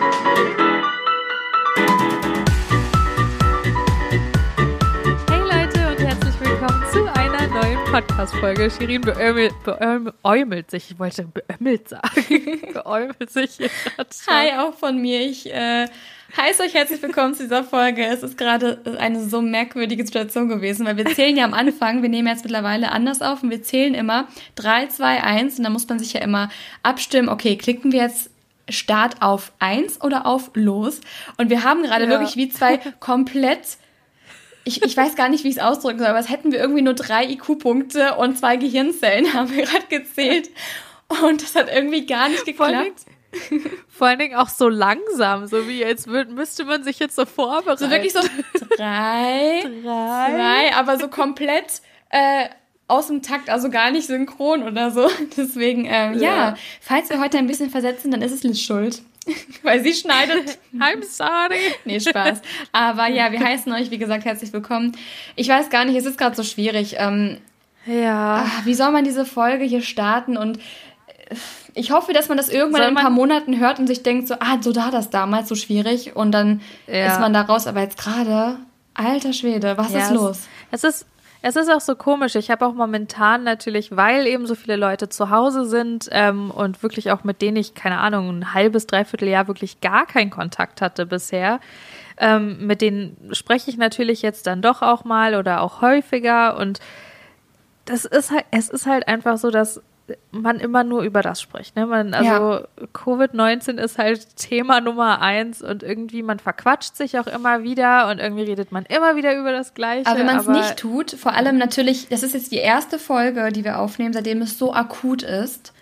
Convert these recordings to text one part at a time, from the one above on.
Hey Leute und herzlich willkommen zu einer neuen Podcast-Folge. Shirin beäumelt, beäumelt sich, ich wollte beömmelt sagen, beäumelt sich hier gerade schon. Hi, auch von mir. Ich äh, heiße euch herzlich willkommen zu dieser Folge. Es ist gerade eine so merkwürdige Situation gewesen, weil wir zählen ja am Anfang, wir nehmen jetzt mittlerweile anders auf und wir zählen immer 3, 2, 1 und dann muss man sich ja immer abstimmen, okay, klicken wir jetzt Start auf 1 oder auf Los? Und wir haben gerade Ja. wirklich wie zwei komplett ich, ich weiß gar nicht, wie ich es ausdrücken soll, aber es hätten wir irgendwie nur drei IQ-Punkte und zwei Gehirnzellen, haben wir gerade gezählt. Und das hat irgendwie gar nicht Vor allen geklappt. Vor allen Dingen auch so langsam, so wie jetzt müsste man sich jetzt so vorbereiten. So wirklich so drei, drei, aber so komplett äh, aus dem Takt, also gar nicht synchron oder so. Deswegen, ähm, ja. Ja. falls wir heute ein bisschen versetzen, dann ist es Liz schuld. Weil sie schneidet. I'm sorry. Nee, Spaß. Aber ja, wir heißen euch, wie gesagt, herzlich willkommen. Ich weiß gar nicht, es ist gerade so schwierig. Ähm, Ja. ah, wie soll man diese Folge hier starten? Und äh, ich hoffe, dass man das irgendwann in ein paar Monaten hört und sich denkt so, ah, so da das damals so schwierig. Und dann Ja. ist man da raus. Aber jetzt gerade, alter Schwede, was Ja, ist los? Es ist, es ist auch so komisch. Ich habe auch momentan natürlich, weil eben so viele Leute zu Hause sind ähm, und wirklich auch mit denen ich, keine Ahnung, ein halbes, dreiviertel Jahr wirklich gar keinen Kontakt hatte bisher. Ähm, mit denen spreche ich natürlich jetzt dann doch auch mal oder auch häufiger und das ist halt, es ist halt einfach so, dass man immer nur über das spricht. Ne? Man, also Covid-19 ist halt Thema Nummer eins und irgendwie man verquatscht sich auch immer wieder und irgendwie redet man immer wieder über das Gleiche. Aber wenn man es nicht tut, vor allem natürlich, das ist jetzt die erste Folge, die wir aufnehmen, seitdem es so akut ist.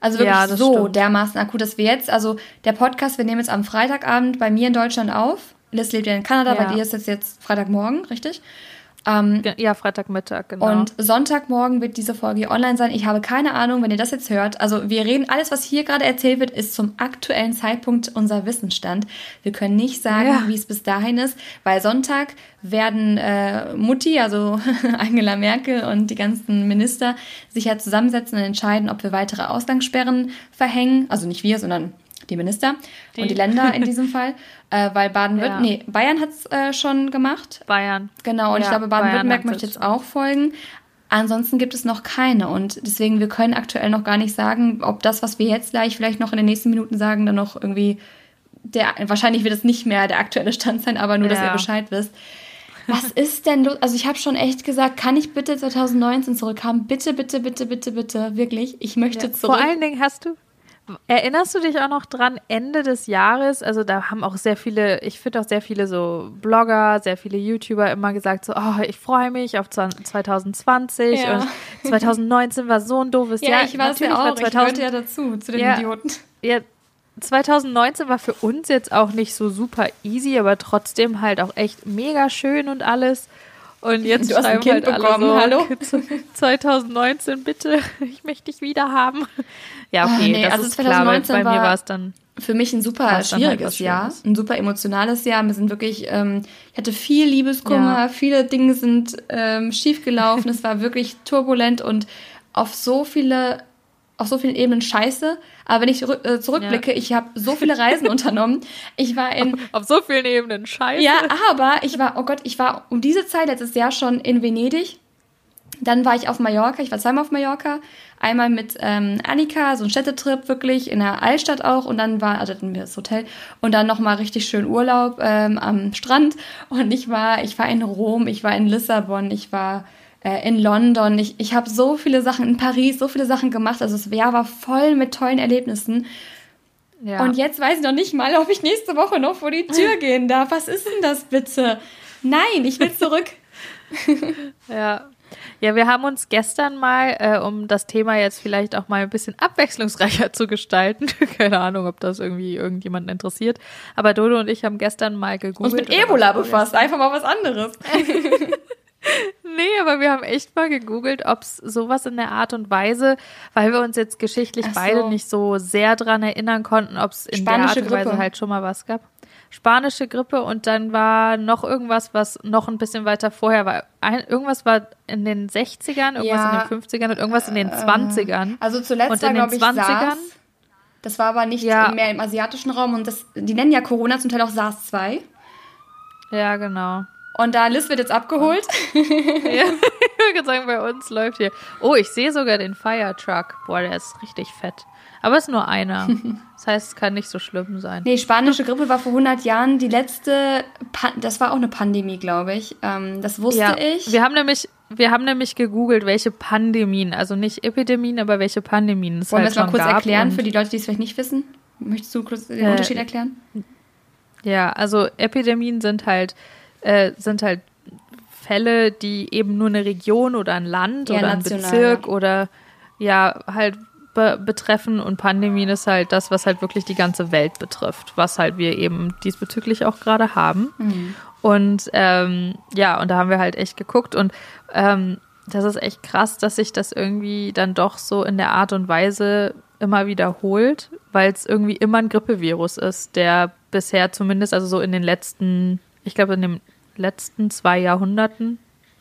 Also wirklich Ja, so stimmt. dermaßen akut, dass wir jetzt, also der Podcast, wir nehmen jetzt am Freitagabend bei mir in Deutschland auf. Liz lebt ja in Kanada, Ja. bei dir ist es jetzt Freitagmorgen, richtig? Ähm, Ja, Freitagmittag, genau. Und Sonntagmorgen wird diese Folge hier online sein. Ich habe keine Ahnung, wenn ihr das jetzt hört. Also wir reden, alles, was hier gerade erzählt wird, ist zum aktuellen Zeitpunkt unser Wissensstand. Wir können nicht sagen, Ja. wie es bis dahin ist, weil Sonntag werden äh, Mutti, also Angela Merkel und die ganzen Minister sich ja zusammensetzen und entscheiden, ob wir weitere Ausgangssperren verhängen. Also nicht wir, sondern die Minister Die. und die Länder in diesem Fall. Äh, weil Ja. Baden-Württemberg, nee, Bayern hat es äh, schon gemacht. Bayern. Genau, und ich Ja, glaube, Baden-Württemberg möchte jetzt auch folgen. Ansonsten gibt es noch keine und deswegen, wir können aktuell noch gar nicht sagen, ob das, was wir jetzt gleich vielleicht noch in den nächsten Minuten sagen, dann noch irgendwie der, wahrscheinlich wird es nicht mehr der aktuelle Stand sein, aber nur, dass Ja. ihr Bescheid wisst. Was ist denn los? Also ich habe schon echt gesagt, kann ich bitte 2019 zurückhaben? Bitte, bitte, bitte, bitte, bitte, wirklich. Ich möchte Ja, zurück. Vor allen Dingen hast du, erinnerst du dich auch noch dran, Ende des Jahres, also da haben auch sehr viele, ich finde auch sehr viele so Blogger, sehr viele YouTuber immer gesagt so, oh, ich freue mich auf 2020 Ja. und 2019 war so ein doofes ja, Jahr. ich weiß Natürlich ja war auch. Ich gehörte ja dazu, zu den Ja. Idioten. ja, 2019 war für uns jetzt auch nicht so super easy, aber trotzdem halt auch echt mega schön und alles. Und jetzt Du hast ein Kind halt bekommen, so, hallo? 2019 bitte, ich möchte dich wieder haben. Ja, okay, Ah, nee, das also ist klar, weil 2019 bei mir war- es dann für mich ein super halt schwieriges was Jahr, ein super emotionales Jahr. Wir sind wirklich, ähm, ich hatte viel Liebeskummer, Ja. viele Dinge sind ähm, schiefgelaufen. es war wirklich turbulent und auf so viele, auf so vielen Ebenen scheiße. Aber wenn ich äh, zurückblicke, ich habe so viele Reisen unternommen. Ich war in auf so vielen Ebenen scheiße. ja, aber ich war, oh Gott, ich war um diese Zeit letztes Jahr schon in Venedig. Dann war ich auf Mallorca, ich war zweimal auf Mallorca. Einmal mit ähm, Annika, so ein Städtetrip wirklich, in der Altstadt auch. Und dann war, also hatten wir das Hotel. Und dann nochmal richtig schön Urlaub ähm, am Strand. Und ich war, ich war in Rom, ich war in Lissabon, ich war äh, in London. Ich, ich habe so viele Sachen in Paris, so viele Sachen gemacht. Also das Jahr war voll mit tollen Erlebnissen. Ja. Und jetzt weiß ich noch nicht mal, ob ich nächste Woche noch vor die Tür gehen darf. Was ist denn das bitte? Nein, ich will zurück. Ja. Ja, wir haben uns gestern mal, äh, um das Thema jetzt vielleicht auch mal ein bisschen abwechslungsreicher zu gestalten, keine Ahnung, ob das irgendwie irgendjemanden interessiert, aber Dodo und ich haben gestern mal Uns gegoogelt. mit oder Ebola befasst. Einfach mal was anderes. Nee, aber wir haben echt mal gegoogelt, ob es sowas in der Art und Weise, weil wir uns jetzt geschichtlich so. beide nicht so sehr dran erinnern konnten, ob es in der Spanische Art und Weise halt schon mal was gab. Spanische Grippe und dann war noch irgendwas, was noch ein bisschen weiter vorher war. Ein, irgendwas war in den 60ern, irgendwas Ja, in den 50ern und irgendwas in den 20ern. Also zuletzt Und war, in den glaube ich, 20ern? SARS. Das war aber nicht Ja. mehr im asiatischen Raum und das, die nennen ja Corona zum Teil auch SARS-2. Ja, genau. Und da Liz wird jetzt abgeholt. Ja, ich würde sagen, bei uns läuft hier. Oh, ich sehe sogar den Fire Truck. Boah, der ist richtig fett. Aber es ist nur einer. Das heißt, es kann nicht so schlimm sein. Nee, spanische Grippe war vor 100 Jahren die letzte, pa das war auch eine Pandemie, glaube ich. Ähm, das wusste ja, ich. Wir haben nämlich, wir haben nämlich gegoogelt, welche Pandemien, also nicht Epidemien, aber welche Pandemien es Wollen wir halt es mal schon kurz erklären für die Leute, die es vielleicht nicht wissen? Möchtest du kurz den Äh, Unterschied erklären? Ja, also Epidemien sind halt, äh, sind halt Fälle, die eben nur eine Region oder ein Land Ja, oder ein national, Bezirk ja. oder ja halt be betreffen und Pandemien ist halt das, was halt wirklich die ganze Welt betrifft, was halt wir eben diesbezüglich auch gerade haben. Mhm. Und ähm, ja, und da haben wir halt echt geguckt und ähm, das ist echt krass, dass sich das irgendwie dann doch so in der Art und Weise immer wiederholt, weil es irgendwie immer ein Grippevirus ist, der bisher zumindest, also so in den letzten, ich glaube in den letzten zwei Jahrhunderten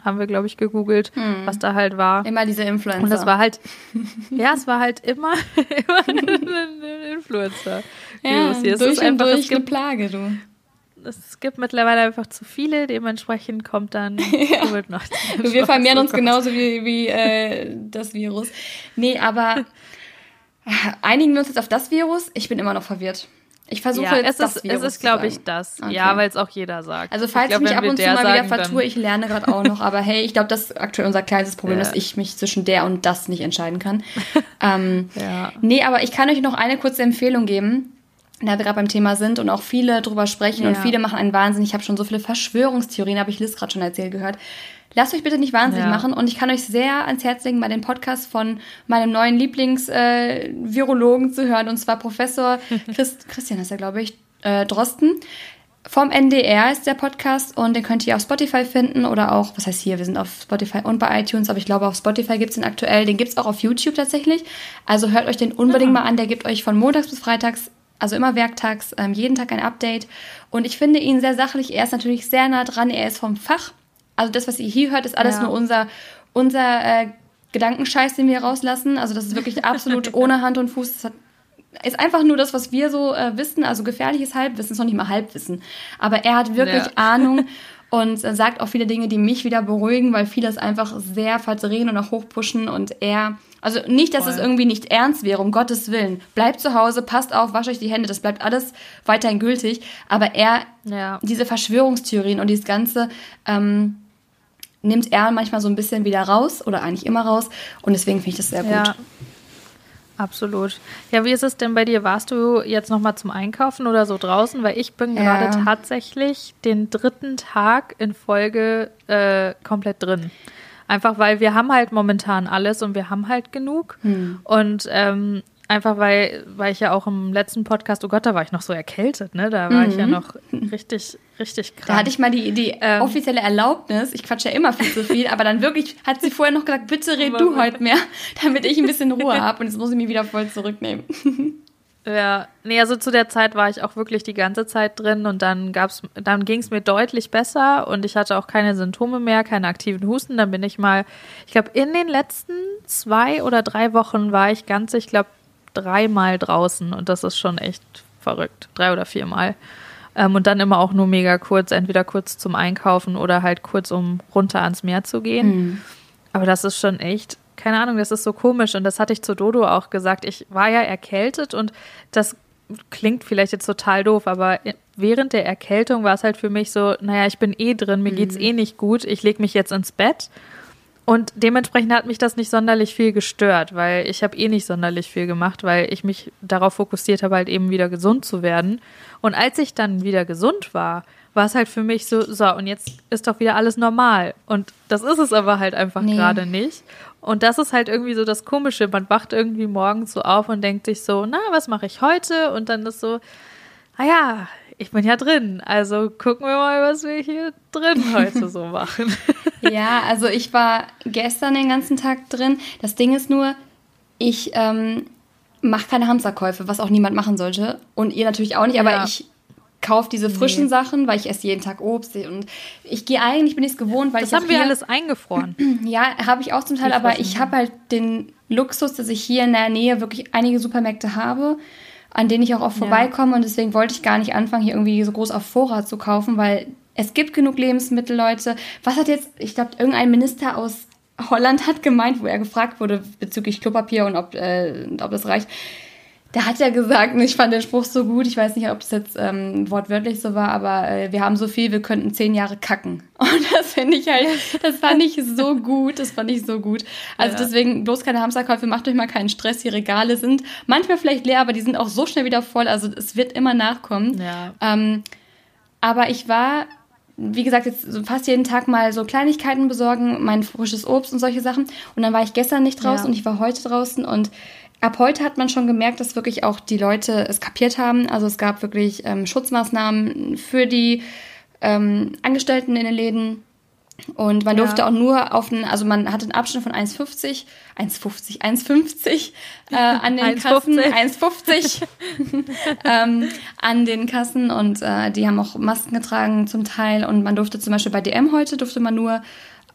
haben wir, glaube ich, gegoogelt, was da halt war. Immer diese Influencer. Und das war halt, ja, es war halt immer, immer ein Influencer. ja, hier. Es durch ist und einfach, durch es gibt eine Plage, du. es gibt mittlerweile einfach zu viele, dementsprechend kommt dann Covid-19. Wir vermehren uns genauso wie, wie äh, das Virus. Nee, aber äh, einigen wir uns jetzt auf das Virus. Ich bin immer noch verwirrt. Ich versuche Ja, jetzt es ist, es ist, glaube ich, das. Okay. Ja, weil es auch jeder sagt. Also falls ich glaub, ich mich ab und zu mal wieder vertue, ich lerne gerade auch noch. Aber hey, ich glaube, das ist aktuell unser kleinstes Problem, Ja. dass ich mich zwischen der und das nicht entscheiden kann. ähm, Ja. Nee, aber ich kann euch noch eine kurze Empfehlung geben, da wir gerade beim Thema sind und auch viele drüber sprechen und Ja. viele machen einen Wahnsinn. Ich habe schon so viele Verschwörungstheorien, habe ich Liz gerade schon erzählt gehört. Lasst euch bitte nicht wahnsinnig Ja. machen und ich kann euch sehr ans Herz legen, mal den Podcast von meinem neuen Lieblings-Virologen äh, zu hören und zwar Professor Christ, Christian ist er, glaube ich, äh, Drosten. Vom NDR ist der Podcast und den könnt ihr auf Spotify finden oder auch, was heißt hier, wir sind auf Spotify und bei iTunes, aber ich glaube auf Spotify gibt es den aktuell, den gibt es auch auf YouTube tatsächlich. Also hört euch den unbedingt mal an, der gibt euch von montags bis freitags, also immer werktags, ähm, jeden Tag ein Update. Und ich finde ihn sehr sachlich, er ist natürlich sehr nah dran, er ist vom Fach. Also das, was ihr hier hört, ist alles Ja. nur unser, unser äh, Gedankenscheiß, den wir rauslassen. Also das ist wirklich absolut ohne Hand und Fuß. Das hat ist einfach nur das, was wir so äh, wissen, also gefährliches Halbwissen, ist noch nicht mal Halbwissen. Aber er hat wirklich Ja. Ahnung und äh, sagt auch viele Dinge, die mich wieder beruhigen, weil viele es einfach sehr verdrehen und auch hochpushen und er, also nicht, dass es Voll. irgendwie nicht ernst wäre, um Gottes Willen. Bleibt zu Hause, passt auf, wascht euch die Hände, das bleibt alles weiterhin gültig. Aber er, Ja. diese Verschwörungstheorien und dieses Ganze, ähm, nimmt er manchmal so ein bisschen wieder raus oder eigentlich immer raus und deswegen finde ich das sehr gut. Ja. Absolut. Ja, wie ist es denn bei dir? Warst du jetzt noch mal zum Einkaufen oder so draußen? Weil ich bin Ja. gerade tatsächlich den dritten Tag in Folge äh, komplett drin. Einfach weil wir haben halt momentan alles und wir haben halt genug. Hm. Und ähm, einfach weil, weil ich ja auch im letzten Podcast, oh Gott, da war ich noch so erkältet, ne? Da war ich ja noch richtig, richtig. Mhm. Da hatte ich mal die, die Ähm. offizielle Erlaubnis, ich quatsche ja immer viel zu viel, aber dann wirklich hat sie vorher noch gesagt, bitte red du heute mehr, damit ich ein bisschen Ruhe habe und jetzt muss ich mich wieder voll zurücknehmen. Ja, nee, also zu der Zeit war ich auch wirklich die ganze Zeit drin und dann gab's, dann ging es mir deutlich besser und ich hatte auch keine Symptome mehr, keine aktiven Husten. Dann bin ich mal, ich glaube, in den letzten zwei oder drei Wochen war ich ganz, ich glaube, dreimal draußen und das ist schon echt verrückt. Drei oder viermal. Ähm, und dann immer auch nur mega kurz, entweder kurz zum Einkaufen oder halt kurz, um runter ans Meer zu gehen. Aber das ist schon echt, keine Ahnung, das ist so komisch. Und das hatte ich zu Dodo auch gesagt. Ich war ja erkältet und das klingt vielleicht jetzt total doof, aber während der Erkältung war es halt für mich so, naja, ich bin eh drin, mir geht's eh nicht gut, ich lege mich jetzt ins Bett. Und dementsprechend hat mich das nicht sonderlich viel gestört, weil ich habe eh nicht sonderlich viel gemacht, weil ich mich darauf fokussiert habe, halt eben wieder gesund zu werden. Und als ich dann wieder gesund war, war es halt für mich so, so, und jetzt ist doch wieder alles normal. Und das ist es aber halt einfach Nee. gerade nicht. Und das ist halt irgendwie so das Komische. Man wacht irgendwie morgens so auf und denkt sich so, na, was mache ich heute? Und dann ist so, ah ja, ich bin ja drin. Also gucken wir mal, was wir hier drin heute so machen. Ja, also ich war gestern den ganzen Tag drin. Das Ding ist nur, ich ähm, mache keine Hamsterkäufe, was auch niemand machen sollte. Und ihr natürlich auch nicht, aber Ja. ich kaufe diese frischen Nee. Sachen, weil ich esse jeden Tag Obst und ich gehe eigentlich, bin ich es gewohnt, weil Das ich haben wir hier, alles eingefroren. Ja, habe ich auch zum Teil, Die aber ich habe halt den Luxus, dass ich hier in der Nähe wirklich einige Supermärkte habe. An denen ich auch oft vorbeikomme. Und deswegen wollte ich gar nicht anfangen, hier irgendwie so groß auf Vorrat zu kaufen, weil es gibt genug Lebensmittel, Leute. Was hat jetzt, ich glaube, irgendein Minister aus Holland hat gemeint, wo er gefragt wurde bezüglich Klopapier und ob, äh, ob das reicht. Der hat ja gesagt, ich fand den Spruch so gut, ich weiß nicht, ob es jetzt ähm, wortwörtlich so war, aber äh, wir haben so viel, wir könnten zehn Jahre kacken. Und das finde ich halt, das fand ich so gut, das fand ich so gut. Also ja. deswegen bloß keine Hamsterkäufe, macht euch mal keinen Stress, die Regale sind manchmal vielleicht leer, aber die sind auch so schnell wieder voll, also es wird immer nachkommen. Ja. Ähm, aber ich war wie gesagt, jetzt fast jeden Tag mal so Kleinigkeiten besorgen, mein frisches Obst und solche Sachen. Und dann war ich gestern nicht draußen ja. und ich war heute draußen und ab heute hat man schon gemerkt, dass wirklich auch die Leute es kapiert haben. Also es gab wirklich ähm, Schutzmaßnahmen für die ähm, Angestellten in den Läden. Und man durfte ja. auch nur auf einen, also man hatte einen Abstand von 1,50, 1,50, 1,50 äh, an den 1, Kassen, 1,50 ähm, an den Kassen und äh, die haben auch Masken getragen zum Teil und man durfte zum Beispiel bei DM heute durfte man nur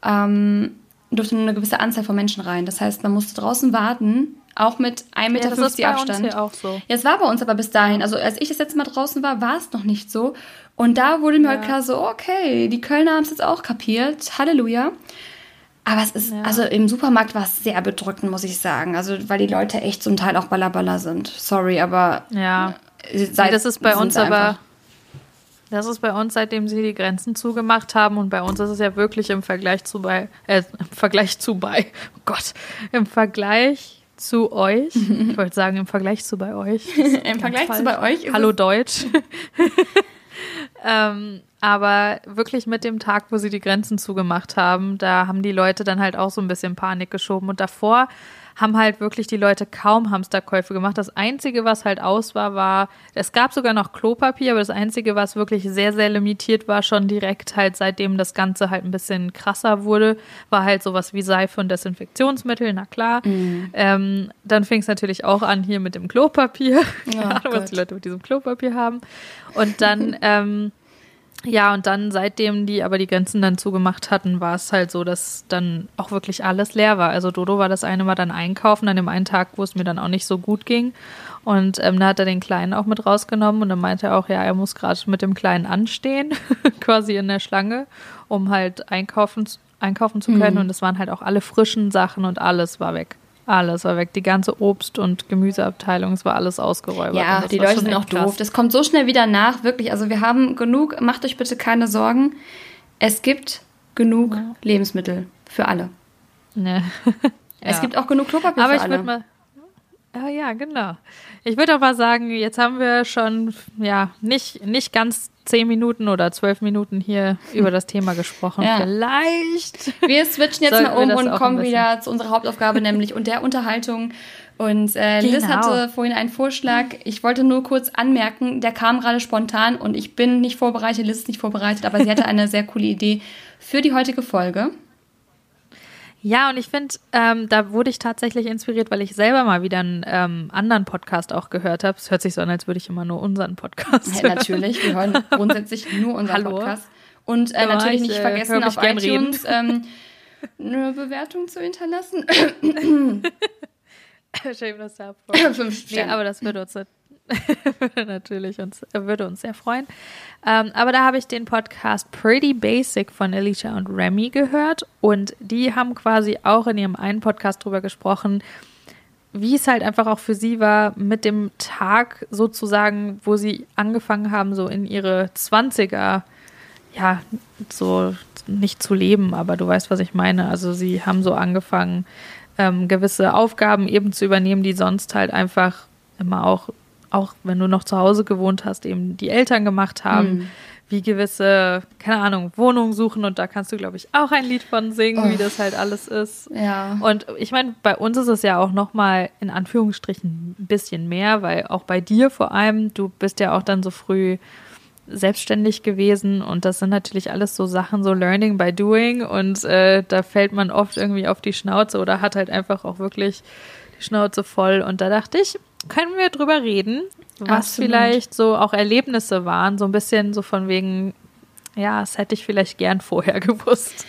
ähm, durfte nur eine gewisse Anzahl von Menschen rein. Das heißt, man musste draußen warten, auch mit 1,50 Meter ja, das ist Abstand. Uns hier auch so. Ja, es war bei uns aber bis dahin. Also als ich das letzte Mal draußen war, war es noch nicht so. Und da wurde mir ja. halt klar so, okay, die Kölner haben es jetzt auch kapiert. Halleluja. Aber es ist, ja. also im Supermarkt war es sehr bedrückend, muss ich sagen. Also, weil die Leute echt zum Teil auch ballerballer sind. Sorry, aber. Ja. Seid, das ist bei uns aber. Das ist bei uns, seitdem sie die Grenzen zugemacht haben. Und bei uns ist es ja wirklich im Vergleich zu bei, äh, im Vergleich zu bei, oh Gott, im Vergleich zu euch. Ich wollte sagen, im Vergleich zu bei euch. Im Vergleich falsch. zu bei euch. Hallo Deutsch. ähm, aber wirklich mit dem Tag, wo sie die Grenzen zugemacht haben, da haben die Leute dann halt auch so ein bisschen Panik geschoben. Und davor haben halt wirklich die Leute kaum Hamsterkäufe gemacht. Das Einzige, was halt aus war, war, es gab sogar noch Klopapier, aber das Einzige, was wirklich sehr, sehr limitiert war, schon direkt halt seitdem das Ganze halt ein bisschen krasser wurde, war halt sowas wie Seife und Desinfektionsmittel, na klar. Mhm. Ähm, dann fing es natürlich auch an hier mit dem Klopapier. Keine oh, Ahnung, was die Leute mit diesem Klopapier haben. Und dann, ähm, ja, und dann, seitdem die aber die Grenzen dann zugemacht hatten, war es halt so, dass dann auch wirklich alles leer war. Also Dodo war das eine Mal dann einkaufen an dem einen Tag, wo es mir dann auch nicht so gut ging. Und ähm, da hat er den Kleinen auch mit rausgenommen und dann meinte er auch, ja, er muss gerade mit dem Kleinen anstehen, quasi in der Schlange, um halt einkaufen, einkaufen zu können. Mhm. Und es waren halt auch alle frischen Sachen und alles war weg. Alles war weg. Die ganze Obst- und Gemüseabteilung, es war alles ausgeräumt. Ja, die Leute sind auch krass. doof. Das kommt so schnell wieder nach, wirklich. Also wir haben genug, macht euch bitte keine Sorgen. Es gibt genug ja. Lebensmittel für alle. Ne. es ja. gibt auch genug Klopapier Aber für alle. Mal, ja, ja, genau. Ich würde aber sagen, jetzt haben wir schon ja nicht, nicht ganz zehn Minuten oder zwölf Minuten hier über das Thema gesprochen. Ja. Vielleicht. Wir switchen jetzt mal um und kommen wieder zu unserer Hauptaufgabe, nämlich und der Unterhaltung. Und äh, genau. Liz hatte vorhin einen Vorschlag. Ich wollte nur kurz anmerken, der kam gerade spontan und ich bin nicht vorbereitet, Liz ist nicht vorbereitet, aber sie hatte eine sehr coole Idee für die heutige Folge. Ja, und ich finde, ähm, da wurde ich tatsächlich inspiriert, weil ich selber mal wieder einen ähm, anderen Podcast auch gehört habe. Es hört sich so an, als würde ich immer nur unseren Podcast ja, hören. Natürlich, wir hören grundsätzlich nur unseren Hallo. Podcast. Und äh, ja, natürlich nicht äh, vergessen, auf iTunes ähm, eine Bewertung zu hinterlassen. Shameless Self. Fünf Sterne. Nee, aber das würde uns natürlich uns, würde uns sehr freuen. Ähm, aber da habe ich den Podcast Pretty Basic von Alicia und Remy gehört und die haben quasi auch in ihrem einen Podcast drüber gesprochen, wie es halt einfach auch für sie war, mit dem Tag sozusagen, wo sie angefangen haben, so in ihre 20er, ja, so nicht zu leben, aber du weißt, was ich meine. Also sie haben so angefangen, ähm, gewisse Aufgaben eben zu übernehmen, die sonst halt einfach immer auch auch wenn du noch zu Hause gewohnt hast, eben die Eltern gemacht haben, mhm. wie gewisse, keine Ahnung, Wohnungen suchen und da kannst du, glaube ich, auch ein Lied von singen, oh. wie das halt alles ist. Ja. Und ich meine, bei uns ist es ja auch nochmal in Anführungsstrichen ein bisschen mehr, weil auch bei dir vor allem, du bist ja auch dann so früh selbstständig gewesen und das sind natürlich alles so Sachen, so Learning by Doing und äh, da fällt man oft irgendwie auf die Schnauze oder hat halt einfach auch wirklich die Schnauze voll und da dachte ich, können wir drüber reden, was Absolut. vielleicht so auch Erlebnisse waren, so ein bisschen so von wegen, ja, das hätte ich vielleicht gern vorher gewusst.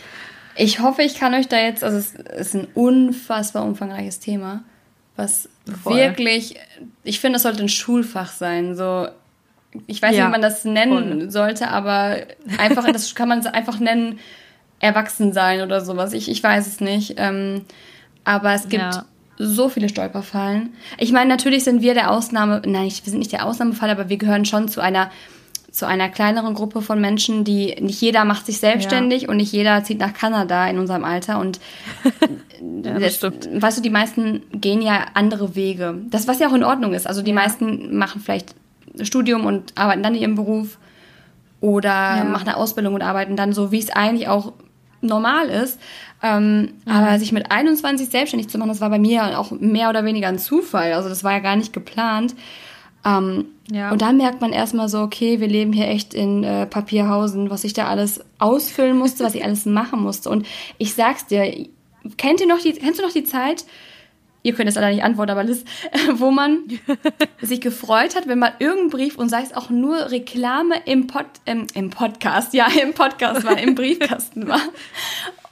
Ich hoffe, ich kann euch da jetzt, also es ist ein unfassbar umfangreiches Thema. was Voll. wirklich, ich finde, das sollte ein Schulfach sein. So, ich weiß ja, nicht, wie man das nennen voll. sollte, aber einfach, das kann man einfach nennen, erwachsen sein oder sowas. Ich, ich weiß es nicht. Ähm, aber es gibt ja. So viele Stolperfallen. Ich meine, natürlich sind wir der Ausnahme, nein, wir sind nicht der Ausnahmefall, aber wir gehören schon zu einer zu einer kleineren Gruppe von Menschen, die nicht jeder macht sich selbstständig ja. und nicht jeder zieht nach Kanada in unserem Alter und ja, das, das weißt du, die meisten gehen ja andere Wege. Das was ja auch in Ordnung ist. Also die ja. meisten machen vielleicht Studium und arbeiten dann in ihrem Beruf oder machen eine Ausbildung und arbeiten dann so, wie es eigentlich auch normal ist. Ähm, mhm. Aber sich mit 21 selbstständig zu machen, das war bei mir auch mehr oder weniger ein Zufall. Also das war ja gar nicht geplant. Ähm, ja. Und dann merkt man erstmal so, okay, wir leben hier echt in äh, Papierhausen, was ich da alles ausfüllen musste, was ich alles machen musste. Und ich sag's dir, kennt ihr noch die, kennst du noch die Zeit? Ihr könnt es leider nicht antworten, aber Liz, wo man sich gefreut hat, wenn mal irgendein Brief und sei es auch nur Reklame im, Pod, ähm, im Podcast, ja, im Podcast war, im Briefkasten war.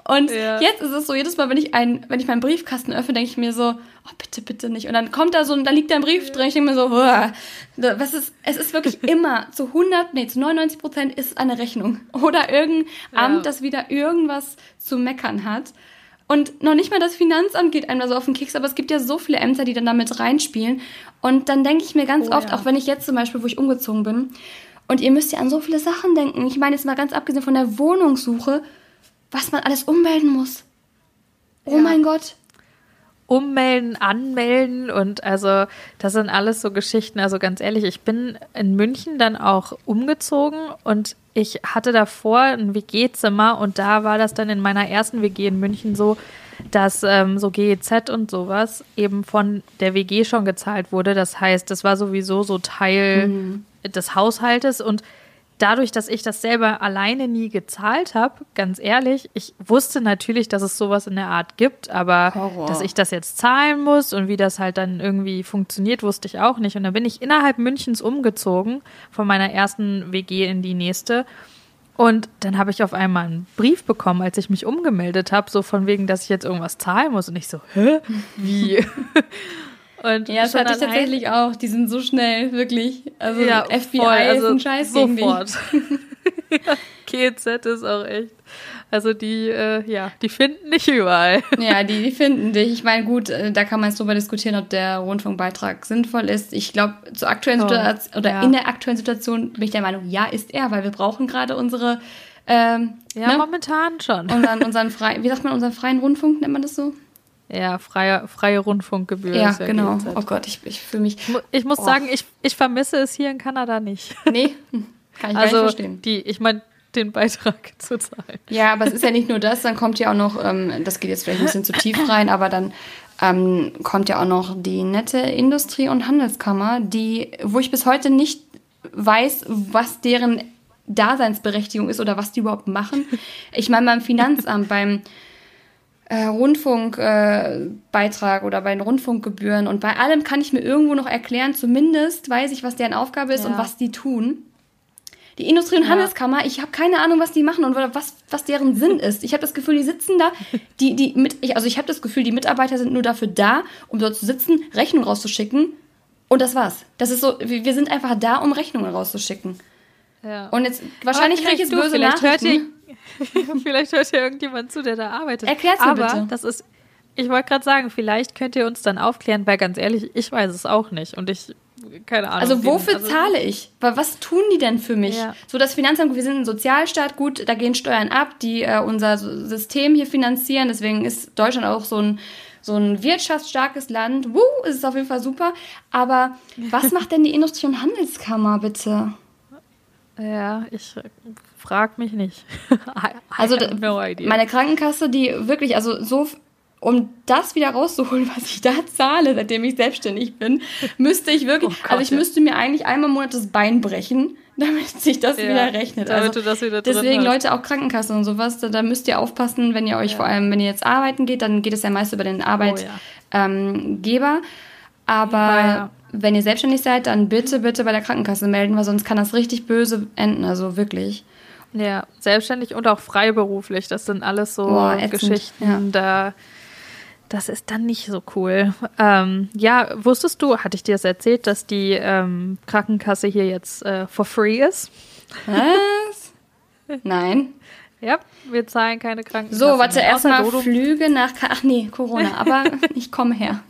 Und ja. jetzt ist es so, jedes Mal, wenn ich, ein, wenn ich meinen Briefkasten öffne, denke ich mir so, oh, bitte, bitte nicht. Und dann kommt da so, da liegt da ein Brief drin, ich denke mir so, was ist, es ist wirklich immer zu 100, nee, zu 99 Prozent ist es eine Rechnung. Oder irgendein ja. Amt, das wieder irgendwas zu meckern hat. Und noch nicht mal das Finanzamt geht einem da so auf den Keks, aber es gibt ja so viele Ämter, die dann damit reinspielen. Und dann denke ich mir ganz oh, oft, auch wenn ich jetzt zum Beispiel, wo ich umgezogen bin, und ihr müsst ja an so viele Sachen denken. Ich meine jetzt mal ganz abgesehen von der Wohnungssuche, was man alles ummelden muss. Oh ja. mein Gott. Ummelden, anmelden und also das sind alles so Geschichten. Also ganz ehrlich, ich bin in München dann auch umgezogen und ich hatte davor ein WG-Zimmer und da war das dann in meiner ersten WG in München so, dass ähm, so GEZ und sowas eben von der WG schon gezahlt wurde. Das heißt, das war sowieso so Teil mhm. des Haushaltes und dadurch, dass ich das selber alleine nie gezahlt habe, ganz ehrlich, ich wusste natürlich, dass es sowas in der Art gibt, aber Horror. dass ich das jetzt zahlen muss und wie das halt dann irgendwie funktioniert, wusste ich auch nicht. Und dann bin ich innerhalb Münchens umgezogen, von meiner ersten WG in die nächste. Und dann habe ich auf einmal einen Brief bekommen, als ich mich umgemeldet habe, so von wegen, dass ich jetzt irgendwas zahlen muss. Und ich so, hä? Wie? Und ja, das hatte ich tatsächlich auch. Die sind so schnell, wirklich. Also ja, FBI voll, also ist ein Scheiß sofort. ja, GZ ist auch echt. Also die, äh, ja, die finden dich überall. Ja, die, die finden dich. Ich meine, gut, äh, da kann man jetzt drüber diskutieren, ob der Rundfunkbeitrag sinnvoll ist. Ich glaube, zur aktuellen oh, Situation oder ja. in der aktuellen Situation bin ich der Meinung, ja, ist er, weil wir brauchen gerade unsere ähm, ja, ne? momentan schon. Unseren, unseren frei, wie sagt man, unseren freien Rundfunk, nennt man das so? Ja, freie, freie Rundfunkgebühr. Ja, ja genau. Oh Gott, ich, ich fühle mich. Ich muss oh. sagen, ich, ich vermisse es hier in Kanada nicht. Nee, kann ich also gar nicht verstehen. Die, ich meine, den Beitrag zu zahlen. Ja, aber es ist ja nicht nur das, dann kommt ja auch noch, ähm, das geht jetzt vielleicht ein bisschen zu tief rein, aber dann ähm, kommt ja auch noch die nette Industrie- und Handelskammer, die, wo ich bis heute nicht weiß, was deren Daseinsberechtigung ist oder was die überhaupt machen. Ich meine, beim Finanzamt, beim äh, Rundfunkbeitrag äh, oder bei den Rundfunkgebühren und bei allem kann ich mir irgendwo noch erklären, zumindest weiß ich, was deren Aufgabe ist ja. und was die tun. Die Industrie- und ja. Handelskammer, ich habe keine Ahnung, was die machen und was, was deren Sinn ist. Ich habe das Gefühl, die sitzen da, die, die mit, ich, also ich habe das Gefühl, die Mitarbeiter sind nur dafür da, um dort zu sitzen, Rechnungen rauszuschicken und das war's. Das ist so, wir sind einfach da, um Rechnungen rauszuschicken. Ja. Und jetzt, wahrscheinlich kriege ich jetzt böse Nachrichten. vielleicht hört ja irgendjemand zu, der da arbeitet. Erklärt's mir Aber bitte. das ist, ich wollte gerade sagen, vielleicht könnt ihr uns dann aufklären, weil ganz ehrlich, ich weiß es auch nicht und ich keine Ahnung. Also wofür also, zahle ich? Was tun die denn für mich? Ja. So das Finanzamt, wir sind ein Sozialstaat, gut, da gehen Steuern ab, die äh, unser System hier finanzieren. Deswegen ist Deutschland auch so ein so ein wirtschaftsstarkes Land. Wuh, ist es auf jeden Fall super. Aber was macht denn die Industrie- und Handelskammer bitte? Ja, ich frag mich nicht. also no meine Krankenkasse, die wirklich, also so, um das wieder rauszuholen, was ich da zahle, seitdem ich selbstständig bin, müsste ich wirklich, oh Gott, also ich ja. müsste mir eigentlich einmal im Monat das Bein brechen, damit sich das ja, wieder rechnet. Also, wieder deswegen. Leute, auch Krankenkasse und sowas, da, da, müsst ihr aufpassen, wenn ihr euch ja. vor allem, wenn ihr jetzt arbeiten geht, dann geht es ja meist über den Arbeitgeber. Oh, ähm, aber wenn ihr selbstständig seid, dann bitte, bitte bei der Krankenkasse melden, weil sonst kann das richtig böse enden. Also wirklich. Ja, selbstständig und auch freiberuflich. Das sind alles so Boah, Geschichten. Ja. Da, das ist dann nicht so cool. Ähm, ja, wusstest du, hatte ich dir das erzählt, dass die ähm, Krankenkasse hier jetzt äh, for free ist? Was? Nein. Ja, wir zahlen keine Krankenkasse. So, warte, erstmal Flüge nach. Ach nee, Corona, aber ich komme her.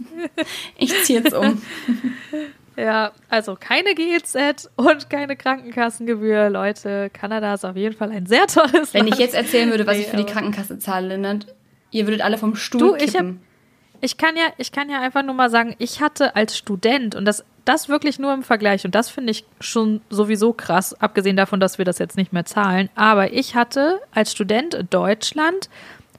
Ich ziehe jetzt um. Ja, also keine GEZ und keine Krankenkassengebühr. Leute, Kanada ist auf jeden Fall ein sehr tolles Wenn Land. ich jetzt erzählen würde, was nee, ich für die Krankenkasse zahle, Lennart, ihr würdet alle vom Stuhl du, kippen. Ich, ich, kann ja, ich kann ja einfach nur mal sagen, ich hatte als Student und das, das wirklich nur im Vergleich und das finde ich schon sowieso krass, abgesehen davon, dass wir das jetzt nicht mehr zahlen, aber ich hatte als Student in Deutschland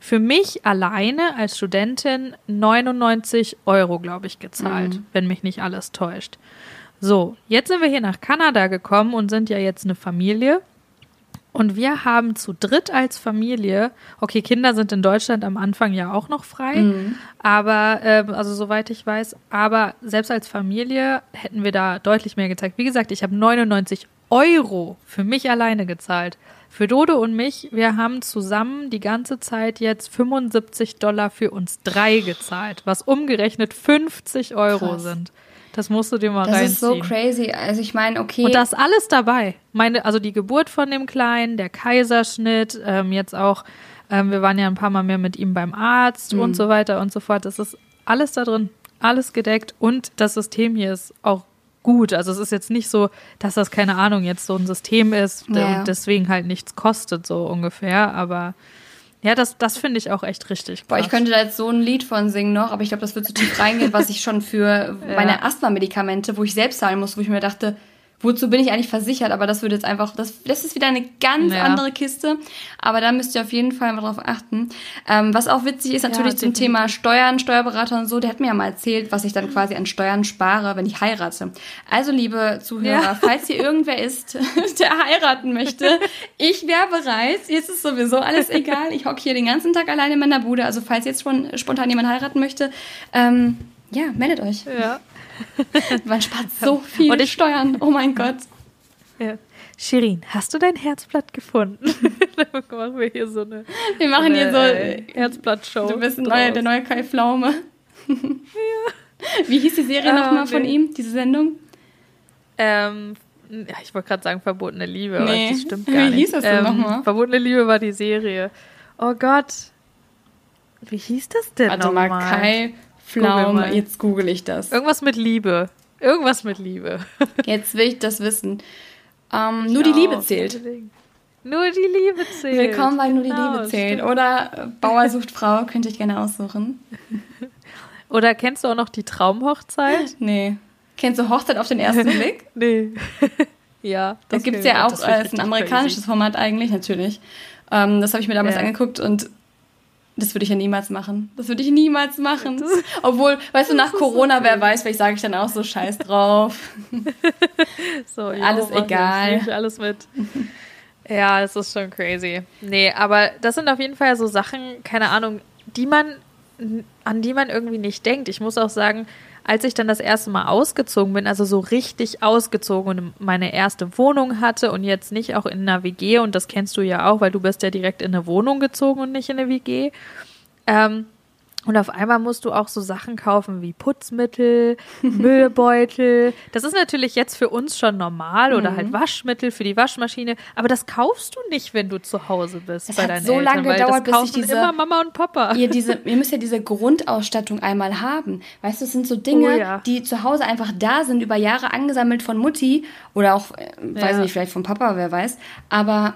für mich alleine als Studentin 99 Euro, glaube ich, gezahlt, mhm. wenn mich nicht alles täuscht. So, jetzt sind wir hier nach Kanada gekommen und sind ja jetzt eine Familie. Und wir haben zu dritt als Familie, okay, Kinder sind in Deutschland am Anfang ja auch noch frei, mhm. aber, äh, also soweit ich weiß, aber selbst als Familie hätten wir da deutlich mehr gezeigt. Wie gesagt, ich habe 99 Euro für mich alleine gezahlt. Für Dodo und mich, wir haben zusammen die ganze Zeit jetzt 75 Dollar für uns drei gezahlt, was umgerechnet 50 Euro Krass. sind. Das musst du dir mal das reinziehen. Das ist so crazy. Also ich meine, okay. Und da ist alles dabei. Meine, also die Geburt von dem Kleinen, der Kaiserschnitt, ähm, jetzt auch, ähm, wir waren ja ein paar Mal mehr mit ihm beim Arzt mhm. und so weiter und so fort. Das ist alles da drin, alles gedeckt und das System hier ist auch gut. Also es ist jetzt nicht so, dass das, keine Ahnung, jetzt so ein System ist ja. und deswegen halt nichts kostet, so ungefähr. Aber ja, das, das finde ich auch echt richtig. Krass. Boah, ich könnte da jetzt so ein Lied von singen noch, aber ich glaube, das wird zu tief reingehen, was ich schon für ja. meine Asthma-Medikamente, wo ich selbst zahlen muss, wo ich mir dachte, wozu bin ich eigentlich versichert? Aber das würde jetzt einfach, das, das ist wieder eine ganz ja. andere Kiste. Aber da müsst ihr auf jeden Fall mal drauf achten. Ähm, was auch witzig ist natürlich ja, zum Thema Steuern, Steuerberater und so, der hat mir ja mal erzählt, was ich dann quasi an Steuern spare, wenn ich heirate. Also, liebe Zuhörer, ja. falls hier irgendwer ist, der heiraten möchte, ich wäre bereit. Jetzt ist sowieso alles egal. Ich hocke hier den ganzen Tag alleine in meiner Bude. Also, falls jetzt schon spontan jemand heiraten möchte, ähm, ja, meldet euch. Ja. Man spart so viel Und Steuern. Oh mein Gott. Ja. Shirin, hast du dein Herzblatt gefunden? Dann machen wir hier so eine, wir machen eine, hier so äh, Herzblatt-Show. Du bist neue, der neue Kai Pflaume. ja. Wie hieß die Serie ähm, nochmal von nee. ihm, diese Sendung? Ähm, ja, ich wollte gerade sagen verbotene Liebe, nee. aber das stimmt gar nicht. Wie hieß das denn ähm, nochmal? Verbotene Liebe war die Serie. Oh Gott. Wie hieß das denn nochmal? Warte mal, Kai Pflaume. Google Jetzt google ich das. Irgendwas mit Liebe. Irgendwas mit Liebe. Jetzt will ich das wissen. Ähm, nur die Liebe zählt. Nur die Liebe zählt. Willkommen bei Nur die genau, Liebe zählt. Stimmt. Oder äh, Bauer sucht Frau, könnte ich gerne aussuchen. Oder kennst du auch noch die Traumhochzeit? Nee. Kennst du Hochzeit auf den ersten Blick? nee. ja. Das da gibt es ja auch, das ist ein amerikanisches crazy. Format eigentlich, natürlich. Ähm, das habe ich mir damals ja. angeguckt und das würde ich ja niemals machen. Das würde ich niemals machen. Obwohl, weißt du, nach Corona, so wer weiß, vielleicht sage ich dann auch so Scheiß drauf. so, jo, alles egal. Ich alles mit. Ja, es ist schon crazy. Nee, aber das sind auf jeden Fall so Sachen, keine Ahnung, die man, an die man irgendwie nicht denkt. Ich muss auch sagen, als ich dann das erste Mal ausgezogen bin, also so richtig ausgezogen und meine erste Wohnung hatte und jetzt nicht auch in einer WG, und das kennst du ja auch, weil du bist ja direkt in eine Wohnung gezogen und nicht in eine WG, ähm, und auf einmal musst du auch so Sachen kaufen wie Putzmittel, Müllbeutel. Das ist natürlich jetzt für uns schon normal oder halt mhm. halt Waschmittel für die Waschmaschine. Aber das kaufst du nicht, wenn du zu Hause bist es bei hat deinen so Eltern, lange gedauert, bis ich diese immer Mama und Papa. Ihr diese, ihr müsst ja diese Grundausstattung einmal haben. Weißt du, es sind so Dinge, oh, ja. die zu Hause einfach da sind, über Jahre angesammelt von Mutti oder auch, äh, weiß ja. nicht, vielleicht von Papa, wer weiß. Aber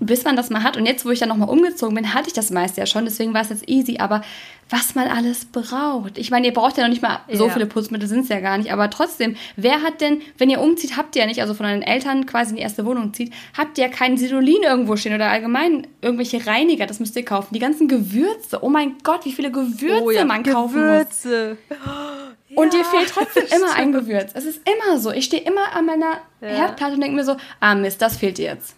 bis man das mal hat. Und jetzt, wo ich dann nochmal umgezogen bin, hatte ich das meiste ja schon. Deswegen war es jetzt easy. Aber was man alles braucht. Ich meine, ihr braucht ja noch nicht mal so ja. viele Putzmittel, sind es ja gar nicht. Aber trotzdem, wer hat denn, wenn ihr umzieht, habt ihr ja nicht, also von euren Eltern quasi in die erste Wohnung zieht, habt ihr ja keinen Sidolin irgendwo stehen oder allgemein irgendwelche Reiniger. Das müsst ihr kaufen. Die ganzen Gewürze. Oh mein Gott, wie viele Gewürze oh ja, man kaufen Gewürze. muss. Und dir fehlt trotzdem immer ein Gewürz. Es ist immer so. Ich stehe immer an meiner. Herdplatte und denke mir so, ah Mist, das fehlt dir jetzt.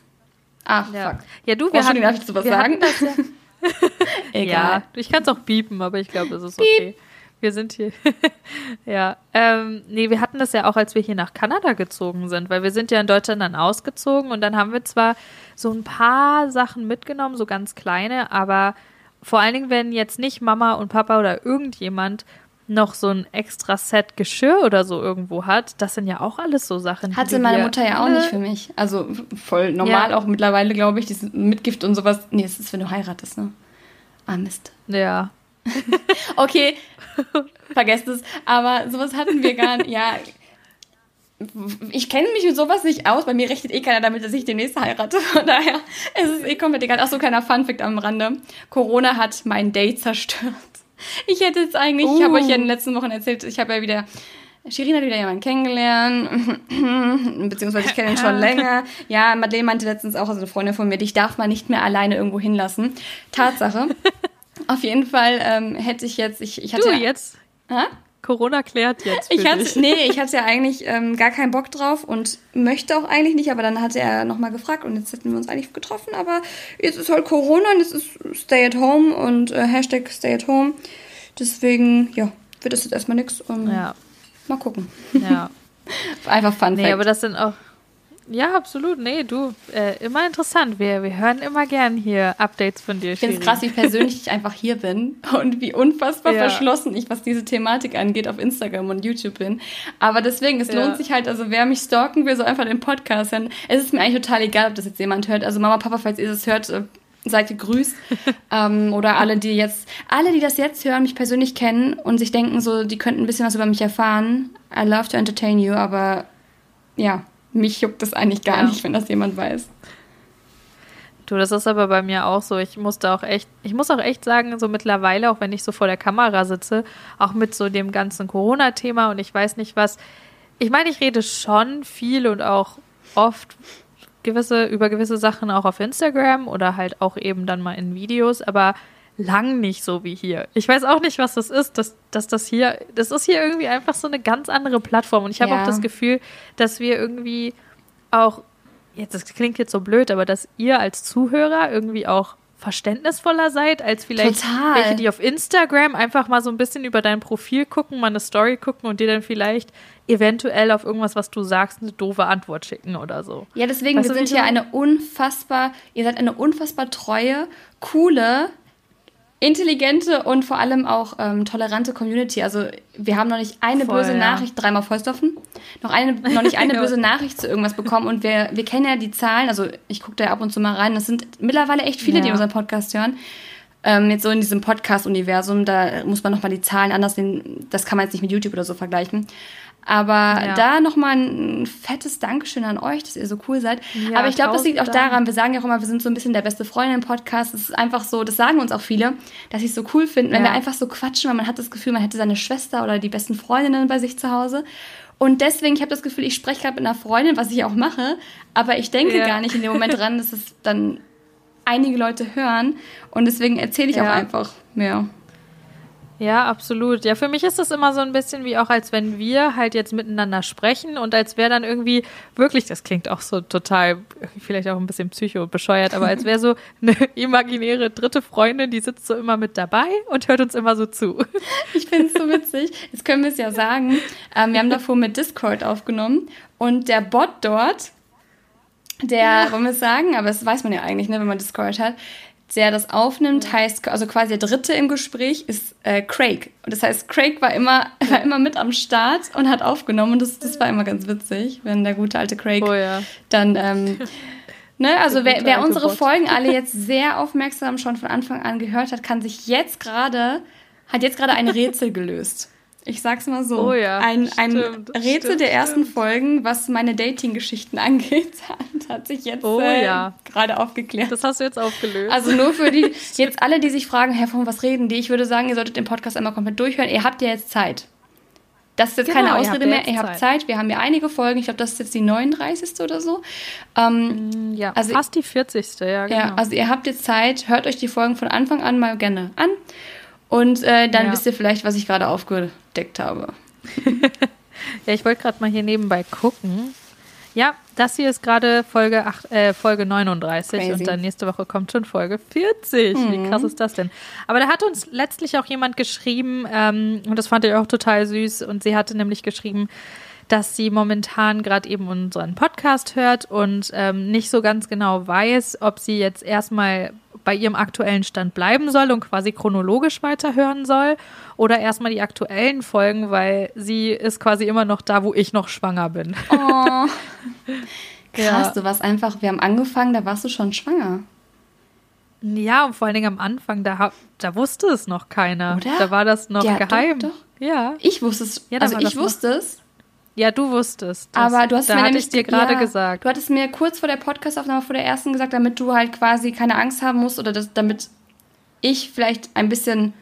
Ach, ja. fuck. Ja, du, wir oh, hatten, darf ich sowas sagen? Das. Egal. Ja, ich kann es auch biepen, aber ich glaube, es ist Piep. okay. Wir sind hier. ja. Ähm, nee, wir hatten das ja auch, als wir hier nach Kanada gezogen sind, weil wir sind ja in Deutschland dann ausgezogen und dann haben wir zwar so ein paar Sachen mitgenommen, so ganz kleine, aber vor allen Dingen, wenn jetzt nicht Mama und Papa oder irgendjemand noch so ein extra Set Geschirr oder so irgendwo hat, das sind ja auch alles so Sachen. Hatte meine Mutter ja auch nicht für mich. Also voll normal ja. auch mittlerweile, glaube ich, dieses Mitgift und sowas. Nee, das ist, wenn du heiratest, ne? Ah, Mist. Ja. okay, vergesst es. Aber sowas hatten wir gar nicht. Ja, ich kenne mich mit sowas nicht aus. Bei mir rechnet eh keiner damit, dass ich demnächst heirate. Von daher es ist es eh komplett egal. Ach so, kleiner Funfact am Rande. Corona hat mein Date zerstört. Ich hätte jetzt eigentlich, uh. ich habe euch ja in den letzten Wochen erzählt, ich habe ja wieder, Shirin hat wieder jemanden kennengelernt, beziehungsweise ich kenne ihn schon länger. Ja, Madeleine meinte letztens auch, also eine Freundin von mir, dich darf man nicht mehr alleine irgendwo hinlassen. Tatsache. Auf jeden Fall ähm, hätte ich jetzt, ich, ich hatte. Du jetzt? Ha? Corona klärt jetzt. ich hatte, dich. nee, ich hatte ja eigentlich ähm, gar keinen Bock drauf und möchte auch eigentlich nicht, aber dann hat er nochmal gefragt und jetzt hätten wir uns eigentlich getroffen, aber jetzt ist halt Corona und es ist Stay at Home und äh, Hashtag Stay at Home. Deswegen, ja, wird das jetzt erstmal nichts und ja. mal gucken. Ja. Einfach Fun Nee, aber das sind auch, ja, absolut. Nee, du, äh, immer interessant. Wir, wir hören immer gern hier Updates von dir. Ich finde es krass, wie persönlich ich einfach hier bin und wie unfassbar ja. verschlossen ich, was diese Thematik angeht, auf Instagram und YouTube bin. Aber deswegen, es ja. lohnt sich halt, also wer mich stalken will, so einfach den Podcast hören. Es ist mir eigentlich total egal, ob das jetzt jemand hört. Also Mama, Papa, falls ihr das hört, äh, seid gegrüßt. ähm, oder alle, die jetzt, alle, die das jetzt hören, mich persönlich kennen und sich denken, so, die könnten ein bisschen was über mich erfahren. I love to entertain you, aber ja, mich juckt das eigentlich gar ja. nicht, wenn das jemand weiß. Du, das ist aber bei mir auch so. Ich musste auch echt, ich muss auch echt sagen, so mittlerweile, auch wenn ich so vor der Kamera sitze, auch mit so dem ganzen Corona-Thema und ich weiß nicht was. Ich meine, ich rede schon viel und auch oft gewisse, über gewisse Sachen auch auf Instagram oder halt auch eben dann mal in Videos, aber lang nicht so wie hier. Ich weiß auch nicht, was das ist, dass, dass das hier, das ist hier irgendwie einfach so eine ganz andere Plattform. Und ich habe ja. auch das Gefühl, dass wir irgendwie auch, jetzt, das klingt jetzt so blöd, aber dass ihr als Zuhörer irgendwie auch verständnisvoller seid, als vielleicht Total. welche, die auf Instagram einfach mal so ein bisschen über dein Profil gucken, mal eine Story gucken und dir dann vielleicht eventuell auf irgendwas, was du sagst, eine doofe Antwort schicken oder so. Ja, deswegen, weißt wir sind ja eine unfassbar, ihr seid eine unfassbar treue, coole, intelligente und vor allem auch ähm, tolerante Community. Also wir haben noch nicht eine Voll, böse ja. Nachricht, dreimal Vollstoffen, noch, eine, noch nicht eine böse Nachricht zu irgendwas bekommen. Und wir, wir kennen ja die Zahlen, also ich gucke da ab und zu mal rein. Das sind mittlerweile echt viele, ja. die unseren Podcast hören. Ähm, jetzt so in diesem Podcast-Universum, da muss man nochmal die Zahlen anders sehen. Das kann man jetzt nicht mit YouTube oder so vergleichen. Aber ja. da nochmal ein fettes Dankeschön an euch, dass ihr so cool seid. Ja, Aber ich glaube, das liegt auch daran, wir sagen ja auch immer, wir sind so ein bisschen der beste Freund im Podcast. Es ist einfach so, das sagen uns auch viele, dass sie es so cool finden, wenn ja. wir einfach so quatschen, weil man hat das Gefühl, man hätte seine Schwester oder die besten Freundinnen bei sich zu Hause. Und deswegen, ich habe das Gefühl, ich spreche gerade mit einer Freundin, was ich auch mache, aber ich denke gar nicht in dem Moment dran, dass es dann einige Leute hören. Und deswegen erzähle ich auch einfach mehr. Ja, absolut. Ja, für mich ist das immer so ein bisschen wie auch, als wenn wir halt jetzt miteinander sprechen und als wäre dann irgendwie wirklich, das klingt auch so total, vielleicht auch ein bisschen psycho bescheuert, aber als wäre so eine imaginäre dritte Freundin, die sitzt so immer mit dabei und hört uns immer so zu. Ich finde es so witzig. Jetzt können wir es ja sagen. Ähm, wir haben davor mit Discord aufgenommen und der Bot dort, der, ja. wollen wir es sagen, aber das weiß man ja eigentlich, ne, wenn man Discord hat, der das aufnimmt, heißt, also quasi der Dritte im Gespräch ist äh, Craig. Und das heißt, Craig war immer, war immer mit am Start und hat aufgenommen. Und das, das war immer ganz witzig, wenn der gute alte Craig oh, ja. dann. Ähm, ne, also wer, wer unsere Bot. Folgen alle jetzt sehr aufmerksam schon von Anfang an gehört hat, kann sich jetzt gerade, hat jetzt gerade ein Rätsel gelöst. Ich sag's mal so. Oh ja, ein, ein stimmt, Rätsel stimmt, der ersten stimmt. Folgen, was meine Dating-Geschichten angeht, hat, hat, sich jetzt oh, äh, ja. gerade aufgeklärt. Das hast du jetzt aufgelöst. Also nur für die, jetzt alle, die sich fragen, Herr, von was reden die? Ich würde sagen, ihr solltet den Podcast einmal komplett durchhören. Ihr habt ja jetzt Zeit. Das ist jetzt genau, keine Ausrede ihr mehr. Ihr habt Zeit. Wir haben ja einige Folgen. Ich glaube, das ist jetzt die 39. oder so. Ähm, mm, ja, also, fast die 40. Ja, genau. Ja, also ihr habt jetzt Zeit. Hört euch die Folgen von Anfang an mal gerne an. Und äh, dann ja. wisst ihr vielleicht, was ich gerade aufgedeckt habe. ja, ich wollte gerade mal hier nebenbei gucken. Ja, das hier ist gerade Folge, äh, Folge 39 Crazy. und dann nächste Woche kommt schon Folge 40. Mhm. Wie krass ist das denn? Aber da hat uns letztlich auch jemand geschrieben, ähm, und das fand ich auch total süß, und sie hatte nämlich geschrieben, dass sie momentan gerade eben unseren Podcast hört und ähm, nicht so ganz genau weiß, ob sie jetzt erstmal bei ihrem aktuellen Stand bleiben soll und quasi chronologisch weiterhören soll oder erstmal die aktuellen Folgen, weil sie ist quasi immer noch da, wo ich noch schwanger bin. Oh. Krass, ja. du warst einfach, wir haben angefangen, da warst du schon schwanger. Ja, und vor allen Dingen am Anfang, da, da wusste es noch keiner. Oder? Da war das noch ja, geheim. Doch, doch. Ja. Ich wusste es. Ja, also ich wusste noch. es. Ja, du wusstest. Aber du hast da mir nämlich ich dir gerade ja, gesagt. Du hattest mir kurz vor der Podcastaufnahme vor der ersten gesagt, damit du halt quasi keine Angst haben musst oder das, damit ich vielleicht ein bisschen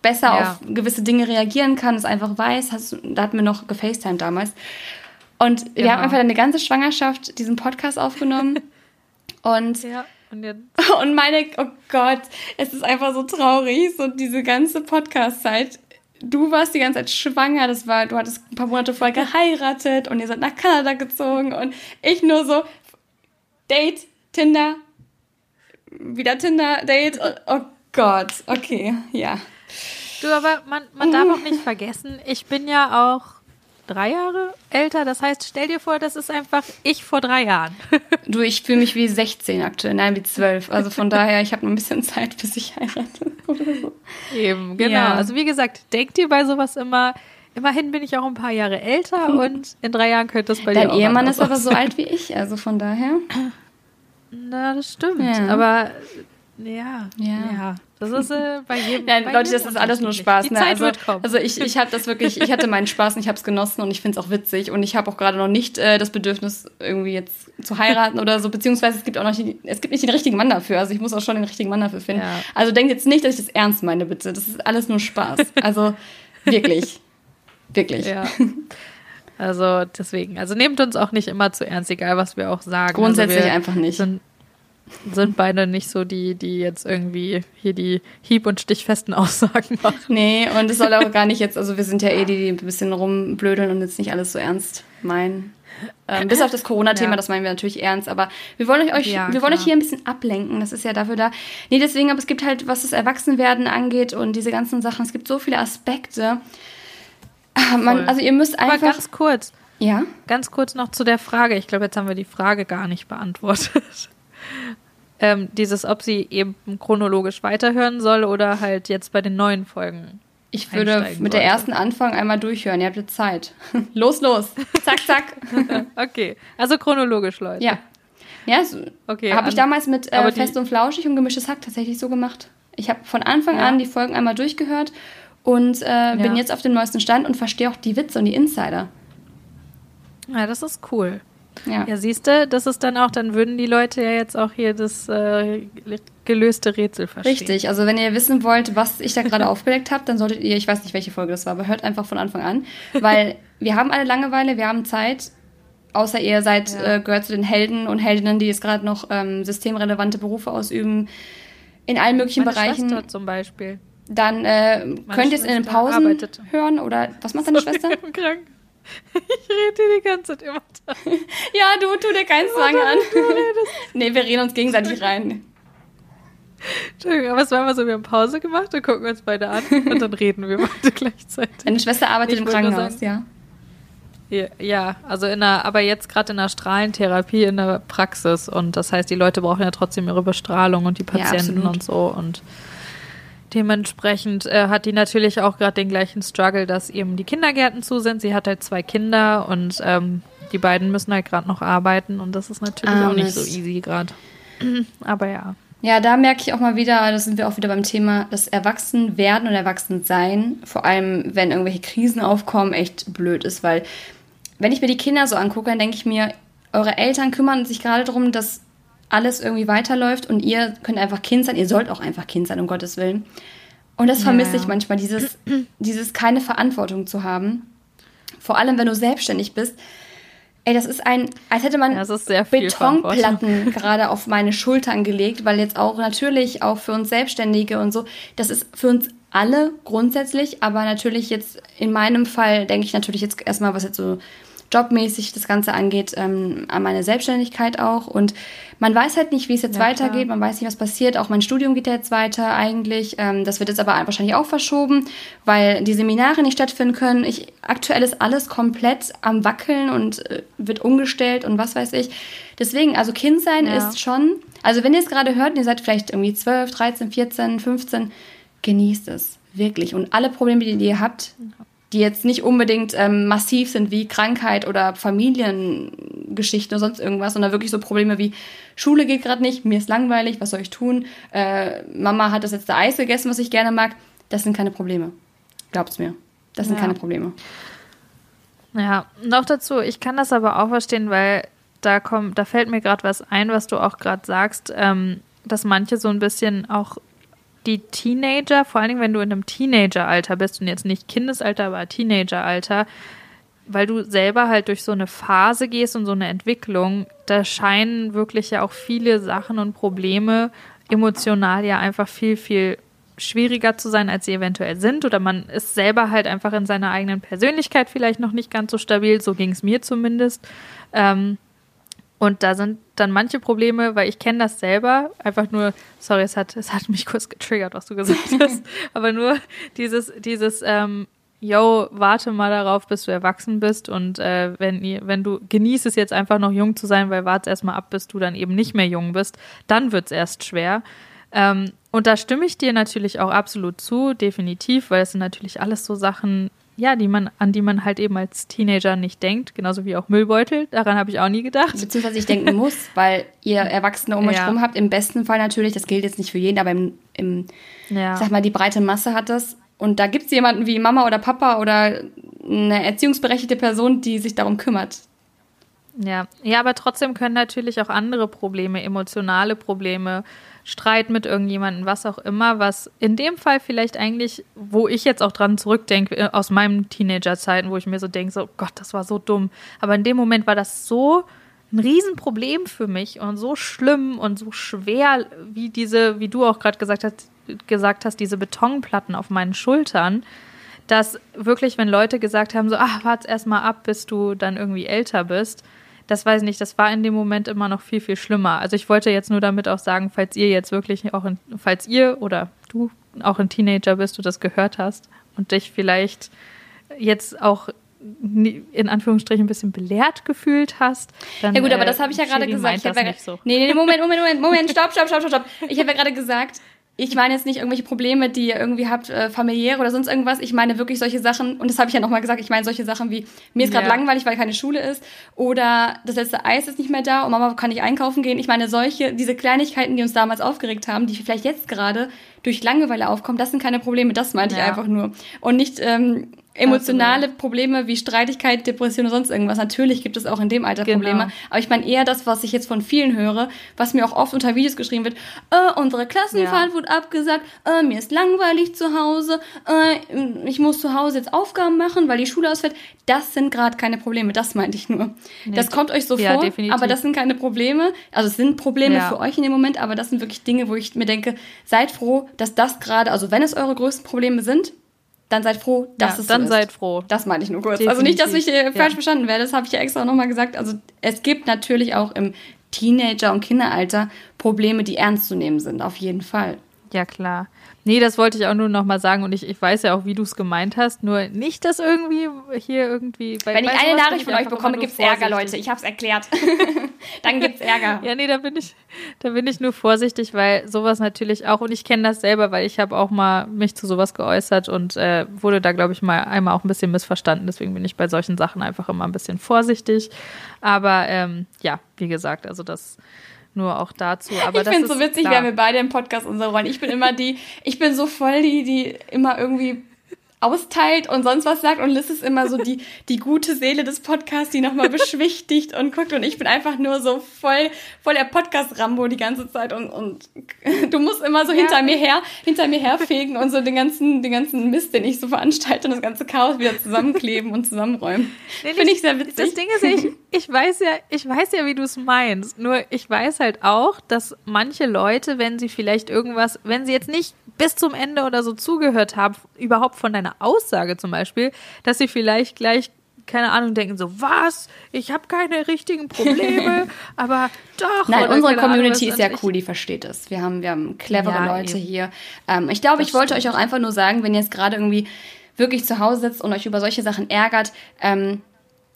besser ja. auf gewisse Dinge reagieren kann, es einfach weiß. Hast, da hatten wir noch gefacetimed damals. Und genau. wir haben einfach eine ganze Schwangerschaft diesen Podcast aufgenommen. und, ja, und, und meine, oh Gott, es ist einfach so traurig, so diese ganze Podcast-Zeit du warst die ganze Zeit schwanger, das war, du hattest ein paar Monate vorher geheiratet und ihr seid nach Kanada gezogen und ich nur so Date, Tinder, wieder Tinder, Date. Oh, oh Gott, okay, ja. Du, aber man, man darf auch nicht vergessen, ich bin ja auch drei Jahre älter. Das heißt, stell dir vor, das ist einfach ich vor drei Jahren. du, ich fühle mich wie 16 aktuell, nein, wie 12. Also von daher, ich habe noch ein bisschen Zeit, bis ich heirate oder so. Eben, genau. Ja. Also wie gesagt, denk dir bei sowas immer, immerhin bin ich auch ein paar Jahre älter und in drei Jahren könnte es bei Dein dir auch Dein Ehemann ist aber so alt wie ich, also von daher. Na, das stimmt. Ja. Aber ja, ja, ja. Das ist äh, bei jedem. Ja, bei Leute, das ist alles nur Spaß. Die ne? Zeit also, wird kommen. also ich, ich habe das wirklich, ich hatte meinen Spaß und ich habe es genossen und ich finde es auch witzig und ich habe auch gerade noch nicht äh, das Bedürfnis, irgendwie jetzt zu heiraten oder so, beziehungsweise es gibt auch noch die, es gibt nicht den richtigen Mann dafür. Also ich muss auch schon den richtigen Mann dafür finden. Ja. Also denkt jetzt nicht, dass ich das ernst meine, bitte. Das ist alles nur Spaß. Also wirklich. wirklich. Ja. Also deswegen, also nehmt uns auch nicht immer zu ernst, egal was wir auch sagen. Grundsätzlich also einfach nicht. Sind, sind beide nicht so die, die jetzt irgendwie hier die hieb- und stichfesten Aussagen machen. Nee, und es soll auch gar nicht jetzt, also wir sind ja eh die, die ein bisschen rumblödeln und jetzt nicht alles so ernst meinen. Ähm, bis auf das Corona-Thema, ja. das meinen wir natürlich ernst, aber wir wollen euch, ja, wir wollen euch hier ein bisschen ablenken. Das ist ja dafür da. Nee, deswegen, aber es gibt halt, was das Erwachsenwerden angeht und diese ganzen Sachen, es gibt so viele Aspekte. Ah, man, also ihr müsst einfach. Aber ganz kurz. Ja. Ganz kurz noch zu der Frage. Ich glaube, jetzt haben wir die Frage gar nicht beantwortet ähm, dieses, ob sie eben chronologisch weiterhören soll oder halt jetzt bei den neuen Folgen. Ich würde mit der ersten Anfang einmal durchhören. Ihr habt jetzt Zeit. los, los. Zack, zack. okay. Also chronologisch, Leute. Ja. Ja, so okay, habe ich damals mit äh, Fest und Flauschig und Gemischtes Hack tatsächlich so gemacht. Ich habe von Anfang ja. an die Folgen einmal durchgehört und äh, ja. bin jetzt auf dem neuesten Stand und verstehe auch die Witze und die Insider. Ja, das ist cool. Ja, ja siehst du, das ist dann auch, dann würden die Leute ja jetzt auch hier das äh, gelöste Rätsel verstehen. Richtig, also wenn ihr wissen wollt, was ich da gerade aufgedeckt habe, dann solltet ihr, ich weiß nicht, welche Folge das war, aber hört einfach von Anfang an, weil wir haben alle Langeweile, wir haben Zeit, außer ihr seid, ja. äh, gehört zu den Helden und Heldinnen, die jetzt gerade noch ähm, systemrelevante Berufe ausüben, in allen möglichen Meine Bereichen. Schwester zum Beispiel. Dann äh, könnt ihr es in den Pausen arbeitet. hören oder was macht deine Schwester? krank. Ich rede dir die ganze Zeit immer da. Ja, du, tu dir keinen Zwang an. nee, wir reden uns gegenseitig rein. Entschuldigung, aber es war immer so, wir haben Pause gemacht, dann gucken wir uns beide an und dann reden wir beide gleichzeitig. Deine Schwester arbeitet ich im Krankenhaus, sagen, ja? Ja, also in der, aber jetzt gerade in der Strahlentherapie in der Praxis und das heißt, die Leute brauchen ja trotzdem ihre Bestrahlung und die Patienten ja, und so und Dementsprechend äh, hat die natürlich auch gerade den gleichen Struggle, dass eben die Kindergärten zu sind. Sie hat halt zwei Kinder und ähm, die beiden müssen halt gerade noch arbeiten und das ist natürlich ah, auch nicht so easy gerade. Aber ja. Ja, da merke ich auch mal wieder, da sind wir auch wieder beim Thema, das Erwachsenwerden und Erwachsensein, vor allem wenn irgendwelche Krisen aufkommen, echt blöd ist, weil wenn ich mir die Kinder so angucke, dann denke ich mir, eure Eltern kümmern sich gerade darum, dass alles irgendwie weiterläuft und ihr könnt einfach Kind sein. Ihr sollt auch einfach Kind sein, um Gottes Willen. Und das vermisse ja. ich manchmal, dieses, dieses keine Verantwortung zu haben. Vor allem, wenn du selbstständig bist. Ey, das ist ein, als hätte man Betonplatten gerade auf meine Schultern gelegt, weil jetzt auch natürlich auch für uns Selbstständige und so, das ist für uns alle grundsätzlich, aber natürlich jetzt in meinem Fall denke ich natürlich jetzt erstmal, was jetzt so jobmäßig das Ganze angeht, ähm, an meine Selbstständigkeit auch. Und man weiß halt nicht, wie es jetzt ja, weitergeht, klar. man weiß nicht, was passiert. Auch mein Studium geht ja jetzt weiter eigentlich. Ähm, das wird jetzt aber wahrscheinlich auch verschoben, weil die Seminare nicht stattfinden können. Ich, aktuell ist alles komplett am Wackeln und äh, wird umgestellt und was weiß ich. Deswegen, also Kind sein ja. ist schon, also wenn ihr es gerade hört, ihr seid vielleicht irgendwie 12, 13, 14, 15, genießt es. Wirklich. Und alle Probleme, die ihr habt, die jetzt nicht unbedingt ähm, massiv sind wie Krankheit oder Familiengeschichten oder sonst irgendwas, sondern wirklich so Probleme wie Schule geht gerade nicht, mir ist langweilig, was soll ich tun? Äh, Mama hat das letzte Eis gegessen, was ich gerne mag. Das sind keine Probleme. Glaubt's mir. Das sind ja. keine Probleme. Ja, noch dazu, ich kann das aber auch verstehen, weil da kommt, da fällt mir gerade was ein, was du auch gerade sagst, ähm, dass manche so ein bisschen auch die Teenager, vor allen Dingen, wenn du in einem Teenageralter bist und jetzt nicht Kindesalter, aber Teenageralter, weil du selber halt durch so eine Phase gehst und so eine Entwicklung, da scheinen wirklich ja auch viele Sachen und Probleme emotional ja einfach viel, viel schwieriger zu sein, als sie eventuell sind. Oder man ist selber halt einfach in seiner eigenen Persönlichkeit vielleicht noch nicht ganz so stabil. So ging es mir zumindest. Ähm, und da sind dann manche Probleme, weil ich kenne das selber, einfach nur, sorry, es hat, es hat mich kurz getriggert, was du gesagt hast, aber nur dieses, dieses, ähm, yo, warte mal darauf, bis du erwachsen bist und äh, wenn, ihr, wenn du genießt es jetzt einfach noch jung zu sein, weil warte erstmal ab, bis du dann eben nicht mehr jung bist, dann wird es erst schwer. Ähm, und da stimme ich dir natürlich auch absolut zu, definitiv, weil es sind natürlich alles so Sachen, ja, die man, an die man halt eben als Teenager nicht denkt, genauso wie auch Müllbeutel. Daran habe ich auch nie gedacht. Beziehungsweise ich denken muss, weil ihr Erwachsene um euch ja. rum habt. Im besten Fall natürlich, das gilt jetzt nicht für jeden, aber im, im ja. sag mal, die breite Masse hat das. Und da gibt es jemanden wie Mama oder Papa oder eine erziehungsberechtigte Person, die sich darum kümmert. Ja, ja, aber trotzdem können natürlich auch andere Probleme, emotionale Probleme, Streit mit irgendjemandem, was auch immer, was in dem Fall vielleicht eigentlich, wo ich jetzt auch dran zurückdenke, äh, aus meinen Teenagerzeiten, wo ich mir so denke, so Gott, das war so dumm. Aber in dem Moment war das so ein Riesenproblem für mich und so schlimm und so schwer, wie diese, wie du auch gerade gesagt hast, gesagt hast, diese Betonplatten auf meinen Schultern, dass wirklich, wenn Leute gesagt haben, so, ach, warte erst mal ab, bis du dann irgendwie älter bist, das weiß ich nicht, das war in dem Moment immer noch viel, viel schlimmer. Also ich wollte jetzt nur damit auch sagen, falls ihr jetzt wirklich auch, in, falls ihr oder du auch ein Teenager bist, du das gehört hast und dich vielleicht jetzt auch in Anführungsstrichen ein bisschen belehrt gefühlt hast. Dann, ja gut, aber das habe ich ja äh, gerade gesagt. Ich ja, so. Nee, nee, Moment, Moment, Moment, Moment, stopp, stopp, stopp, stopp, stopp. Ich habe ja gerade gesagt, ich meine jetzt nicht irgendwelche Probleme, die ihr irgendwie habt, äh, familiäre oder sonst irgendwas. Ich meine wirklich solche Sachen, und das habe ich ja nochmal gesagt, ich meine solche Sachen wie, mir ist gerade ja. langweilig, weil keine Schule ist, oder das letzte Eis ist nicht mehr da und Mama kann nicht einkaufen gehen. Ich meine, solche, diese Kleinigkeiten, die uns damals aufgeregt haben, die vielleicht jetzt gerade durch Langeweile aufkommen, das sind keine Probleme, das meinte ja. ich einfach nur. Und nicht, ähm, emotionale Probleme wie Streitigkeit, Depression und sonst irgendwas. Natürlich gibt es auch in dem Alter genau. Probleme. Aber ich meine eher das, was ich jetzt von vielen höre, was mir auch oft unter Videos geschrieben wird. Äh, unsere Klassenfahrt ja. wurde abgesagt. Äh, mir ist langweilig zu Hause. Äh, ich muss zu Hause jetzt Aufgaben machen, weil die Schule ausfällt. Das sind gerade keine Probleme. Das meinte ich nur. Nee. Das kommt euch so ja, vor, definitiv. aber das sind keine Probleme. Also es sind Probleme ja. für euch in dem Moment, aber das sind wirklich Dinge, wo ich mir denke, seid froh, dass das gerade, also wenn es eure größten Probleme sind, dann seid froh, dass ja, es dann so seid froh. Das meine ich nur kurz. Definitiv. Also nicht, dass ich äh, falsch ja. verstanden werde, das habe ich ja extra nochmal gesagt. Also es gibt natürlich auch im Teenager- und Kinderalter Probleme, die ernst zu nehmen sind, auf jeden Fall. Ja, klar. Nee, das wollte ich auch nur noch mal sagen und ich, ich weiß ja auch, wie du es gemeint hast, nur nicht, dass irgendwie hier irgendwie... Bei, Wenn ich eine Nachricht von euch bekomme, gibt es Ärger, Leute. Ich habe es erklärt. Dann gibt es Ärger. ja, nee, da bin, ich, da bin ich nur vorsichtig, weil sowas natürlich auch, und ich kenne das selber, weil ich habe auch mal mich zu sowas geäußert und äh, wurde da, glaube ich, mal einmal auch ein bisschen missverstanden. Deswegen bin ich bei solchen Sachen einfach immer ein bisschen vorsichtig. Aber ähm, ja, wie gesagt, also das nur auch dazu. Aber ich finde es so witzig, klar. wir haben beide im Podcast unsere Rollen. Ich bin immer die, ich bin so voll die, die immer irgendwie austeilt und sonst was sagt und Liz ist immer so die, die gute Seele des Podcasts, die nochmal beschwichtigt und guckt und ich bin einfach nur so voll, voll der Podcast-Rambo die ganze Zeit und, und du musst immer so ja. hinter mir her, hinter mir herfegen und so den ganzen, den ganzen Mist, den ich so veranstalte und das ganze Chaos wieder zusammenkleben und zusammenräumen. Nee, Finde ich sehr witzig. Das Ding ist, ich, ich weiß ja, ich weiß ja, wie du es meinst. Nur ich weiß halt auch, dass manche Leute, wenn sie vielleicht irgendwas, wenn sie jetzt nicht bis zum Ende oder so zugehört haben, überhaupt von deiner Aussage zum Beispiel, dass sie vielleicht gleich keine Ahnung, denken so, was? Ich habe keine richtigen Probleme, aber doch. Nein, unsere Community ist ja cool, die versteht es. Wir haben, wir haben clevere ja, Leute eben. hier. Ähm, ich glaube, das ich wollte stimmt. euch auch einfach nur sagen, wenn ihr jetzt gerade irgendwie wirklich zu Hause sitzt und euch über solche Sachen ärgert, ähm,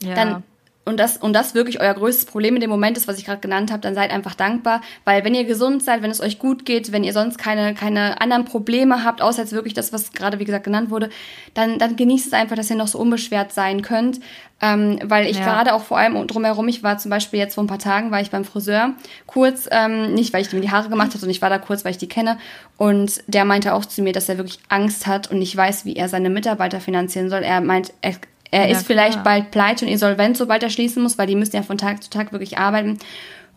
ja. dann und das, und das wirklich euer größtes Problem in dem Moment ist, was ich gerade genannt habe, dann seid einfach dankbar, weil wenn ihr gesund seid, wenn es euch gut geht, wenn ihr sonst keine, keine anderen Probleme habt, außer jetzt wirklich das, was gerade, wie gesagt, genannt wurde, dann, dann genießt es einfach, dass ihr noch so unbeschwert sein könnt, ähm, weil ich ja. gerade auch vor allem drumherum, ich war zum Beispiel jetzt vor ein paar Tagen, war ich beim Friseur, kurz, ähm, nicht weil ich mir die Haare gemacht habe, sondern ich war da kurz, weil ich die kenne und der meinte auch zu mir, dass er wirklich Angst hat und nicht weiß, wie er seine Mitarbeiter finanzieren soll. Er meint, er er ja, ist vielleicht klar. bald pleite und insolvent, sobald er schließen muss, weil die müssen ja von Tag zu Tag wirklich arbeiten.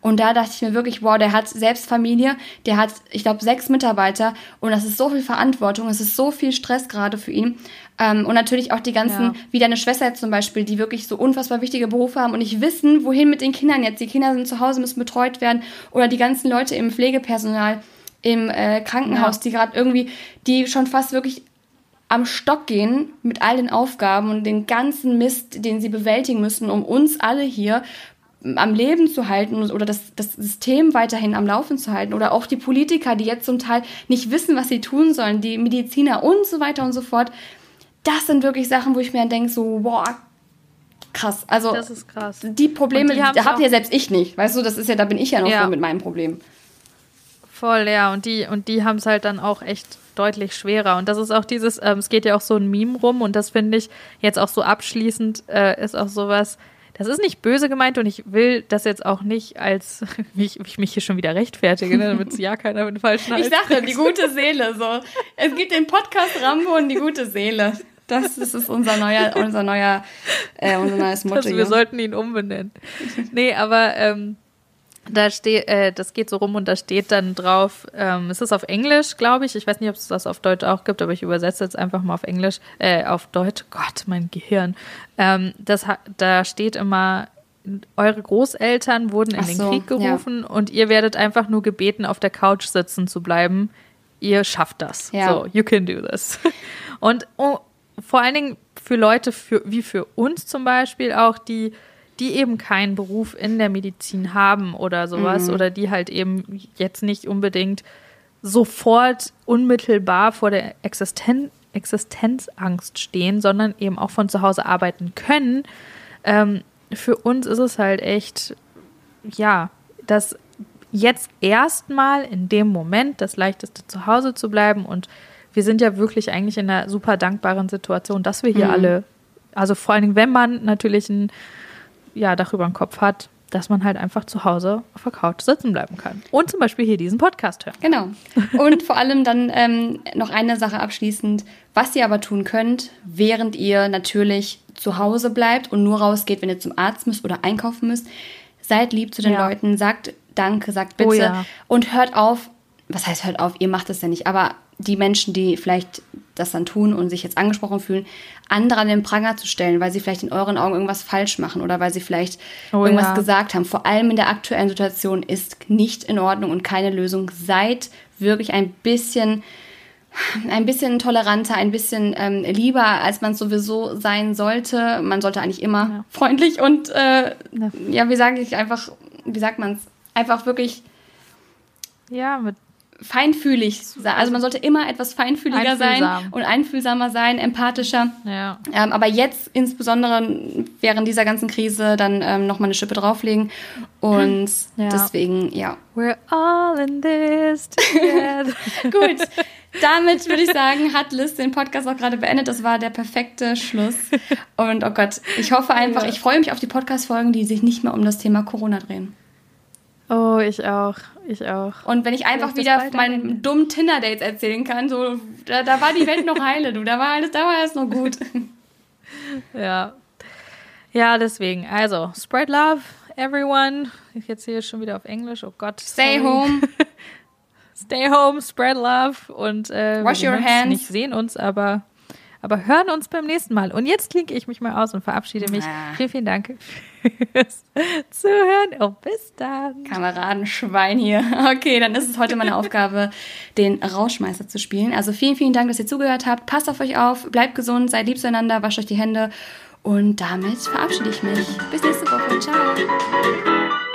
Und da dachte ich mir wirklich, wow, der hat selbst Familie, der hat, ich glaube, sechs Mitarbeiter und das ist so viel Verantwortung, es ist so viel Stress gerade für ihn. Ähm, und natürlich auch die ganzen, ja. wie deine Schwester jetzt zum Beispiel, die wirklich so unfassbar wichtige Berufe haben und nicht wissen, wohin mit den Kindern jetzt. Die Kinder sind zu Hause, müssen betreut werden oder die ganzen Leute im Pflegepersonal im äh, Krankenhaus, ja. die gerade irgendwie, die schon fast wirklich am Stock gehen mit all den Aufgaben und den ganzen Mist, den sie bewältigen müssen, um uns alle hier am Leben zu halten oder das, das System weiterhin am Laufen zu halten oder auch die Politiker, die jetzt zum Teil nicht wissen, was sie tun sollen, die Mediziner und so weiter und so fort. Das sind wirklich Sachen, wo ich mir dann denke, so, boah, krass. Also, das ist krass. Die Probleme, die, habe ja selbst ich nicht. Weißt du, das ist ja, da bin ich ja noch ja. mit meinem Problem. Voll, ja. Und die, und die haben es halt dann auch echt deutlich schwerer. Und das ist auch dieses, ähm, es geht ja auch so ein Meme rum und das finde ich jetzt auch so abschließend, äh, ist auch sowas, das ist nicht böse gemeint und ich will das jetzt auch nicht als, wie ich, ich mich hier schon wieder rechtfertige, ne, damit ja keiner mit falschen Ich dachte, die gute Seele, so. Es gibt den Podcast Rambo und die gute Seele. Das, das ist unser neuer, unser neuer, äh, unser neues Motto. Also wir sollten ihn umbenennen. Nee, aber ähm, da steht, äh, das geht so rum und da steht dann drauf, ähm, es ist auf Englisch, glaube ich. Ich weiß nicht, ob es das auf Deutsch auch gibt, aber ich übersetze jetzt einfach mal auf Englisch, äh, auf Deutsch. Gott, mein Gehirn. Ähm, das, da steht immer, eure Großeltern wurden in Ach den so, Krieg gerufen ja. und ihr werdet einfach nur gebeten, auf der Couch sitzen zu bleiben. Ihr schafft das. Ja. So, you can do this. Und oh, vor allen Dingen für Leute für, wie für uns zum Beispiel auch, die die eben keinen Beruf in der Medizin haben oder sowas mhm. oder die halt eben jetzt nicht unbedingt sofort unmittelbar vor der Existen Existenzangst stehen, sondern eben auch von zu Hause arbeiten können. Ähm, für uns ist es halt echt, ja, das jetzt erstmal in dem Moment das leichteste zu Hause zu bleiben und wir sind ja wirklich eigentlich in einer super dankbaren Situation, dass wir hier mhm. alle, also vor allen Dingen, wenn man natürlich ein ja, Dach über den Kopf hat, dass man halt einfach zu Hause auf der Couch sitzen bleiben kann. Und zum Beispiel hier diesen Podcast hören. Genau. Und vor allem dann ähm, noch eine Sache abschließend, was ihr aber tun könnt, während ihr natürlich zu Hause bleibt und nur rausgeht, wenn ihr zum Arzt müsst oder einkaufen müsst. Seid lieb zu den ja. Leuten, sagt Danke, sagt Bitte oh ja. und hört auf, was heißt hört auf, ihr macht es ja nicht, aber die Menschen, die vielleicht das dann tun und sich jetzt angesprochen fühlen, andere an den Pranger zu stellen, weil sie vielleicht in euren Augen irgendwas falsch machen oder weil sie vielleicht oh, irgendwas ja. gesagt haben. Vor allem in der aktuellen Situation ist nicht in Ordnung und keine Lösung. Seid wirklich ein bisschen ein bisschen toleranter, ein bisschen ähm, lieber, als man sowieso sein sollte. Man sollte eigentlich immer ja. freundlich und äh, ja. ja, wie sage ich einfach, wie sagt man es? Einfach wirklich ja, mit feinfühlig sein. Also man sollte immer etwas feinfühliger sein und einfühlsamer sein, empathischer. Ja. Ähm, aber jetzt insbesondere während dieser ganzen Krise dann ähm, nochmal eine Schippe drauflegen. Und ja. deswegen, ja. We're all in this together. Gut. Damit würde ich sagen, hat Liz den Podcast auch gerade beendet. Das war der perfekte Schluss. Und oh Gott, ich hoffe einfach, ich freue mich auf die Podcast-Folgen, die sich nicht mehr um das Thema Corona drehen. Oh, ich auch. Ich auch. Und wenn ich einfach wieder von meinen dummen Tinder-Dates erzählen kann, so, da, da war die Welt noch heile, du. Da war alles, da war alles noch gut. Ja. Ja, deswegen. Also, spread love, everyone. Ich erzähle schon wieder auf Englisch. Oh Gott. Stay sorry. home. Stay home, spread love und äh, Wash your hands. nicht sehen uns, aber aber hören uns beim nächsten Mal. Und jetzt klinke ich mich mal aus und verabschiede mich. Ah. Vielen, vielen Dank fürs Zuhören. Oh, bis dann. Kameradenschwein hier. Okay, dann ist es heute meine Aufgabe, den Rauschmeister zu spielen. Also vielen, vielen Dank, dass ihr zugehört habt. Passt auf euch auf, bleibt gesund, seid lieb zueinander, wascht euch die Hände Und damit verabschiede ich mich. Bis nächste Woche. Ciao.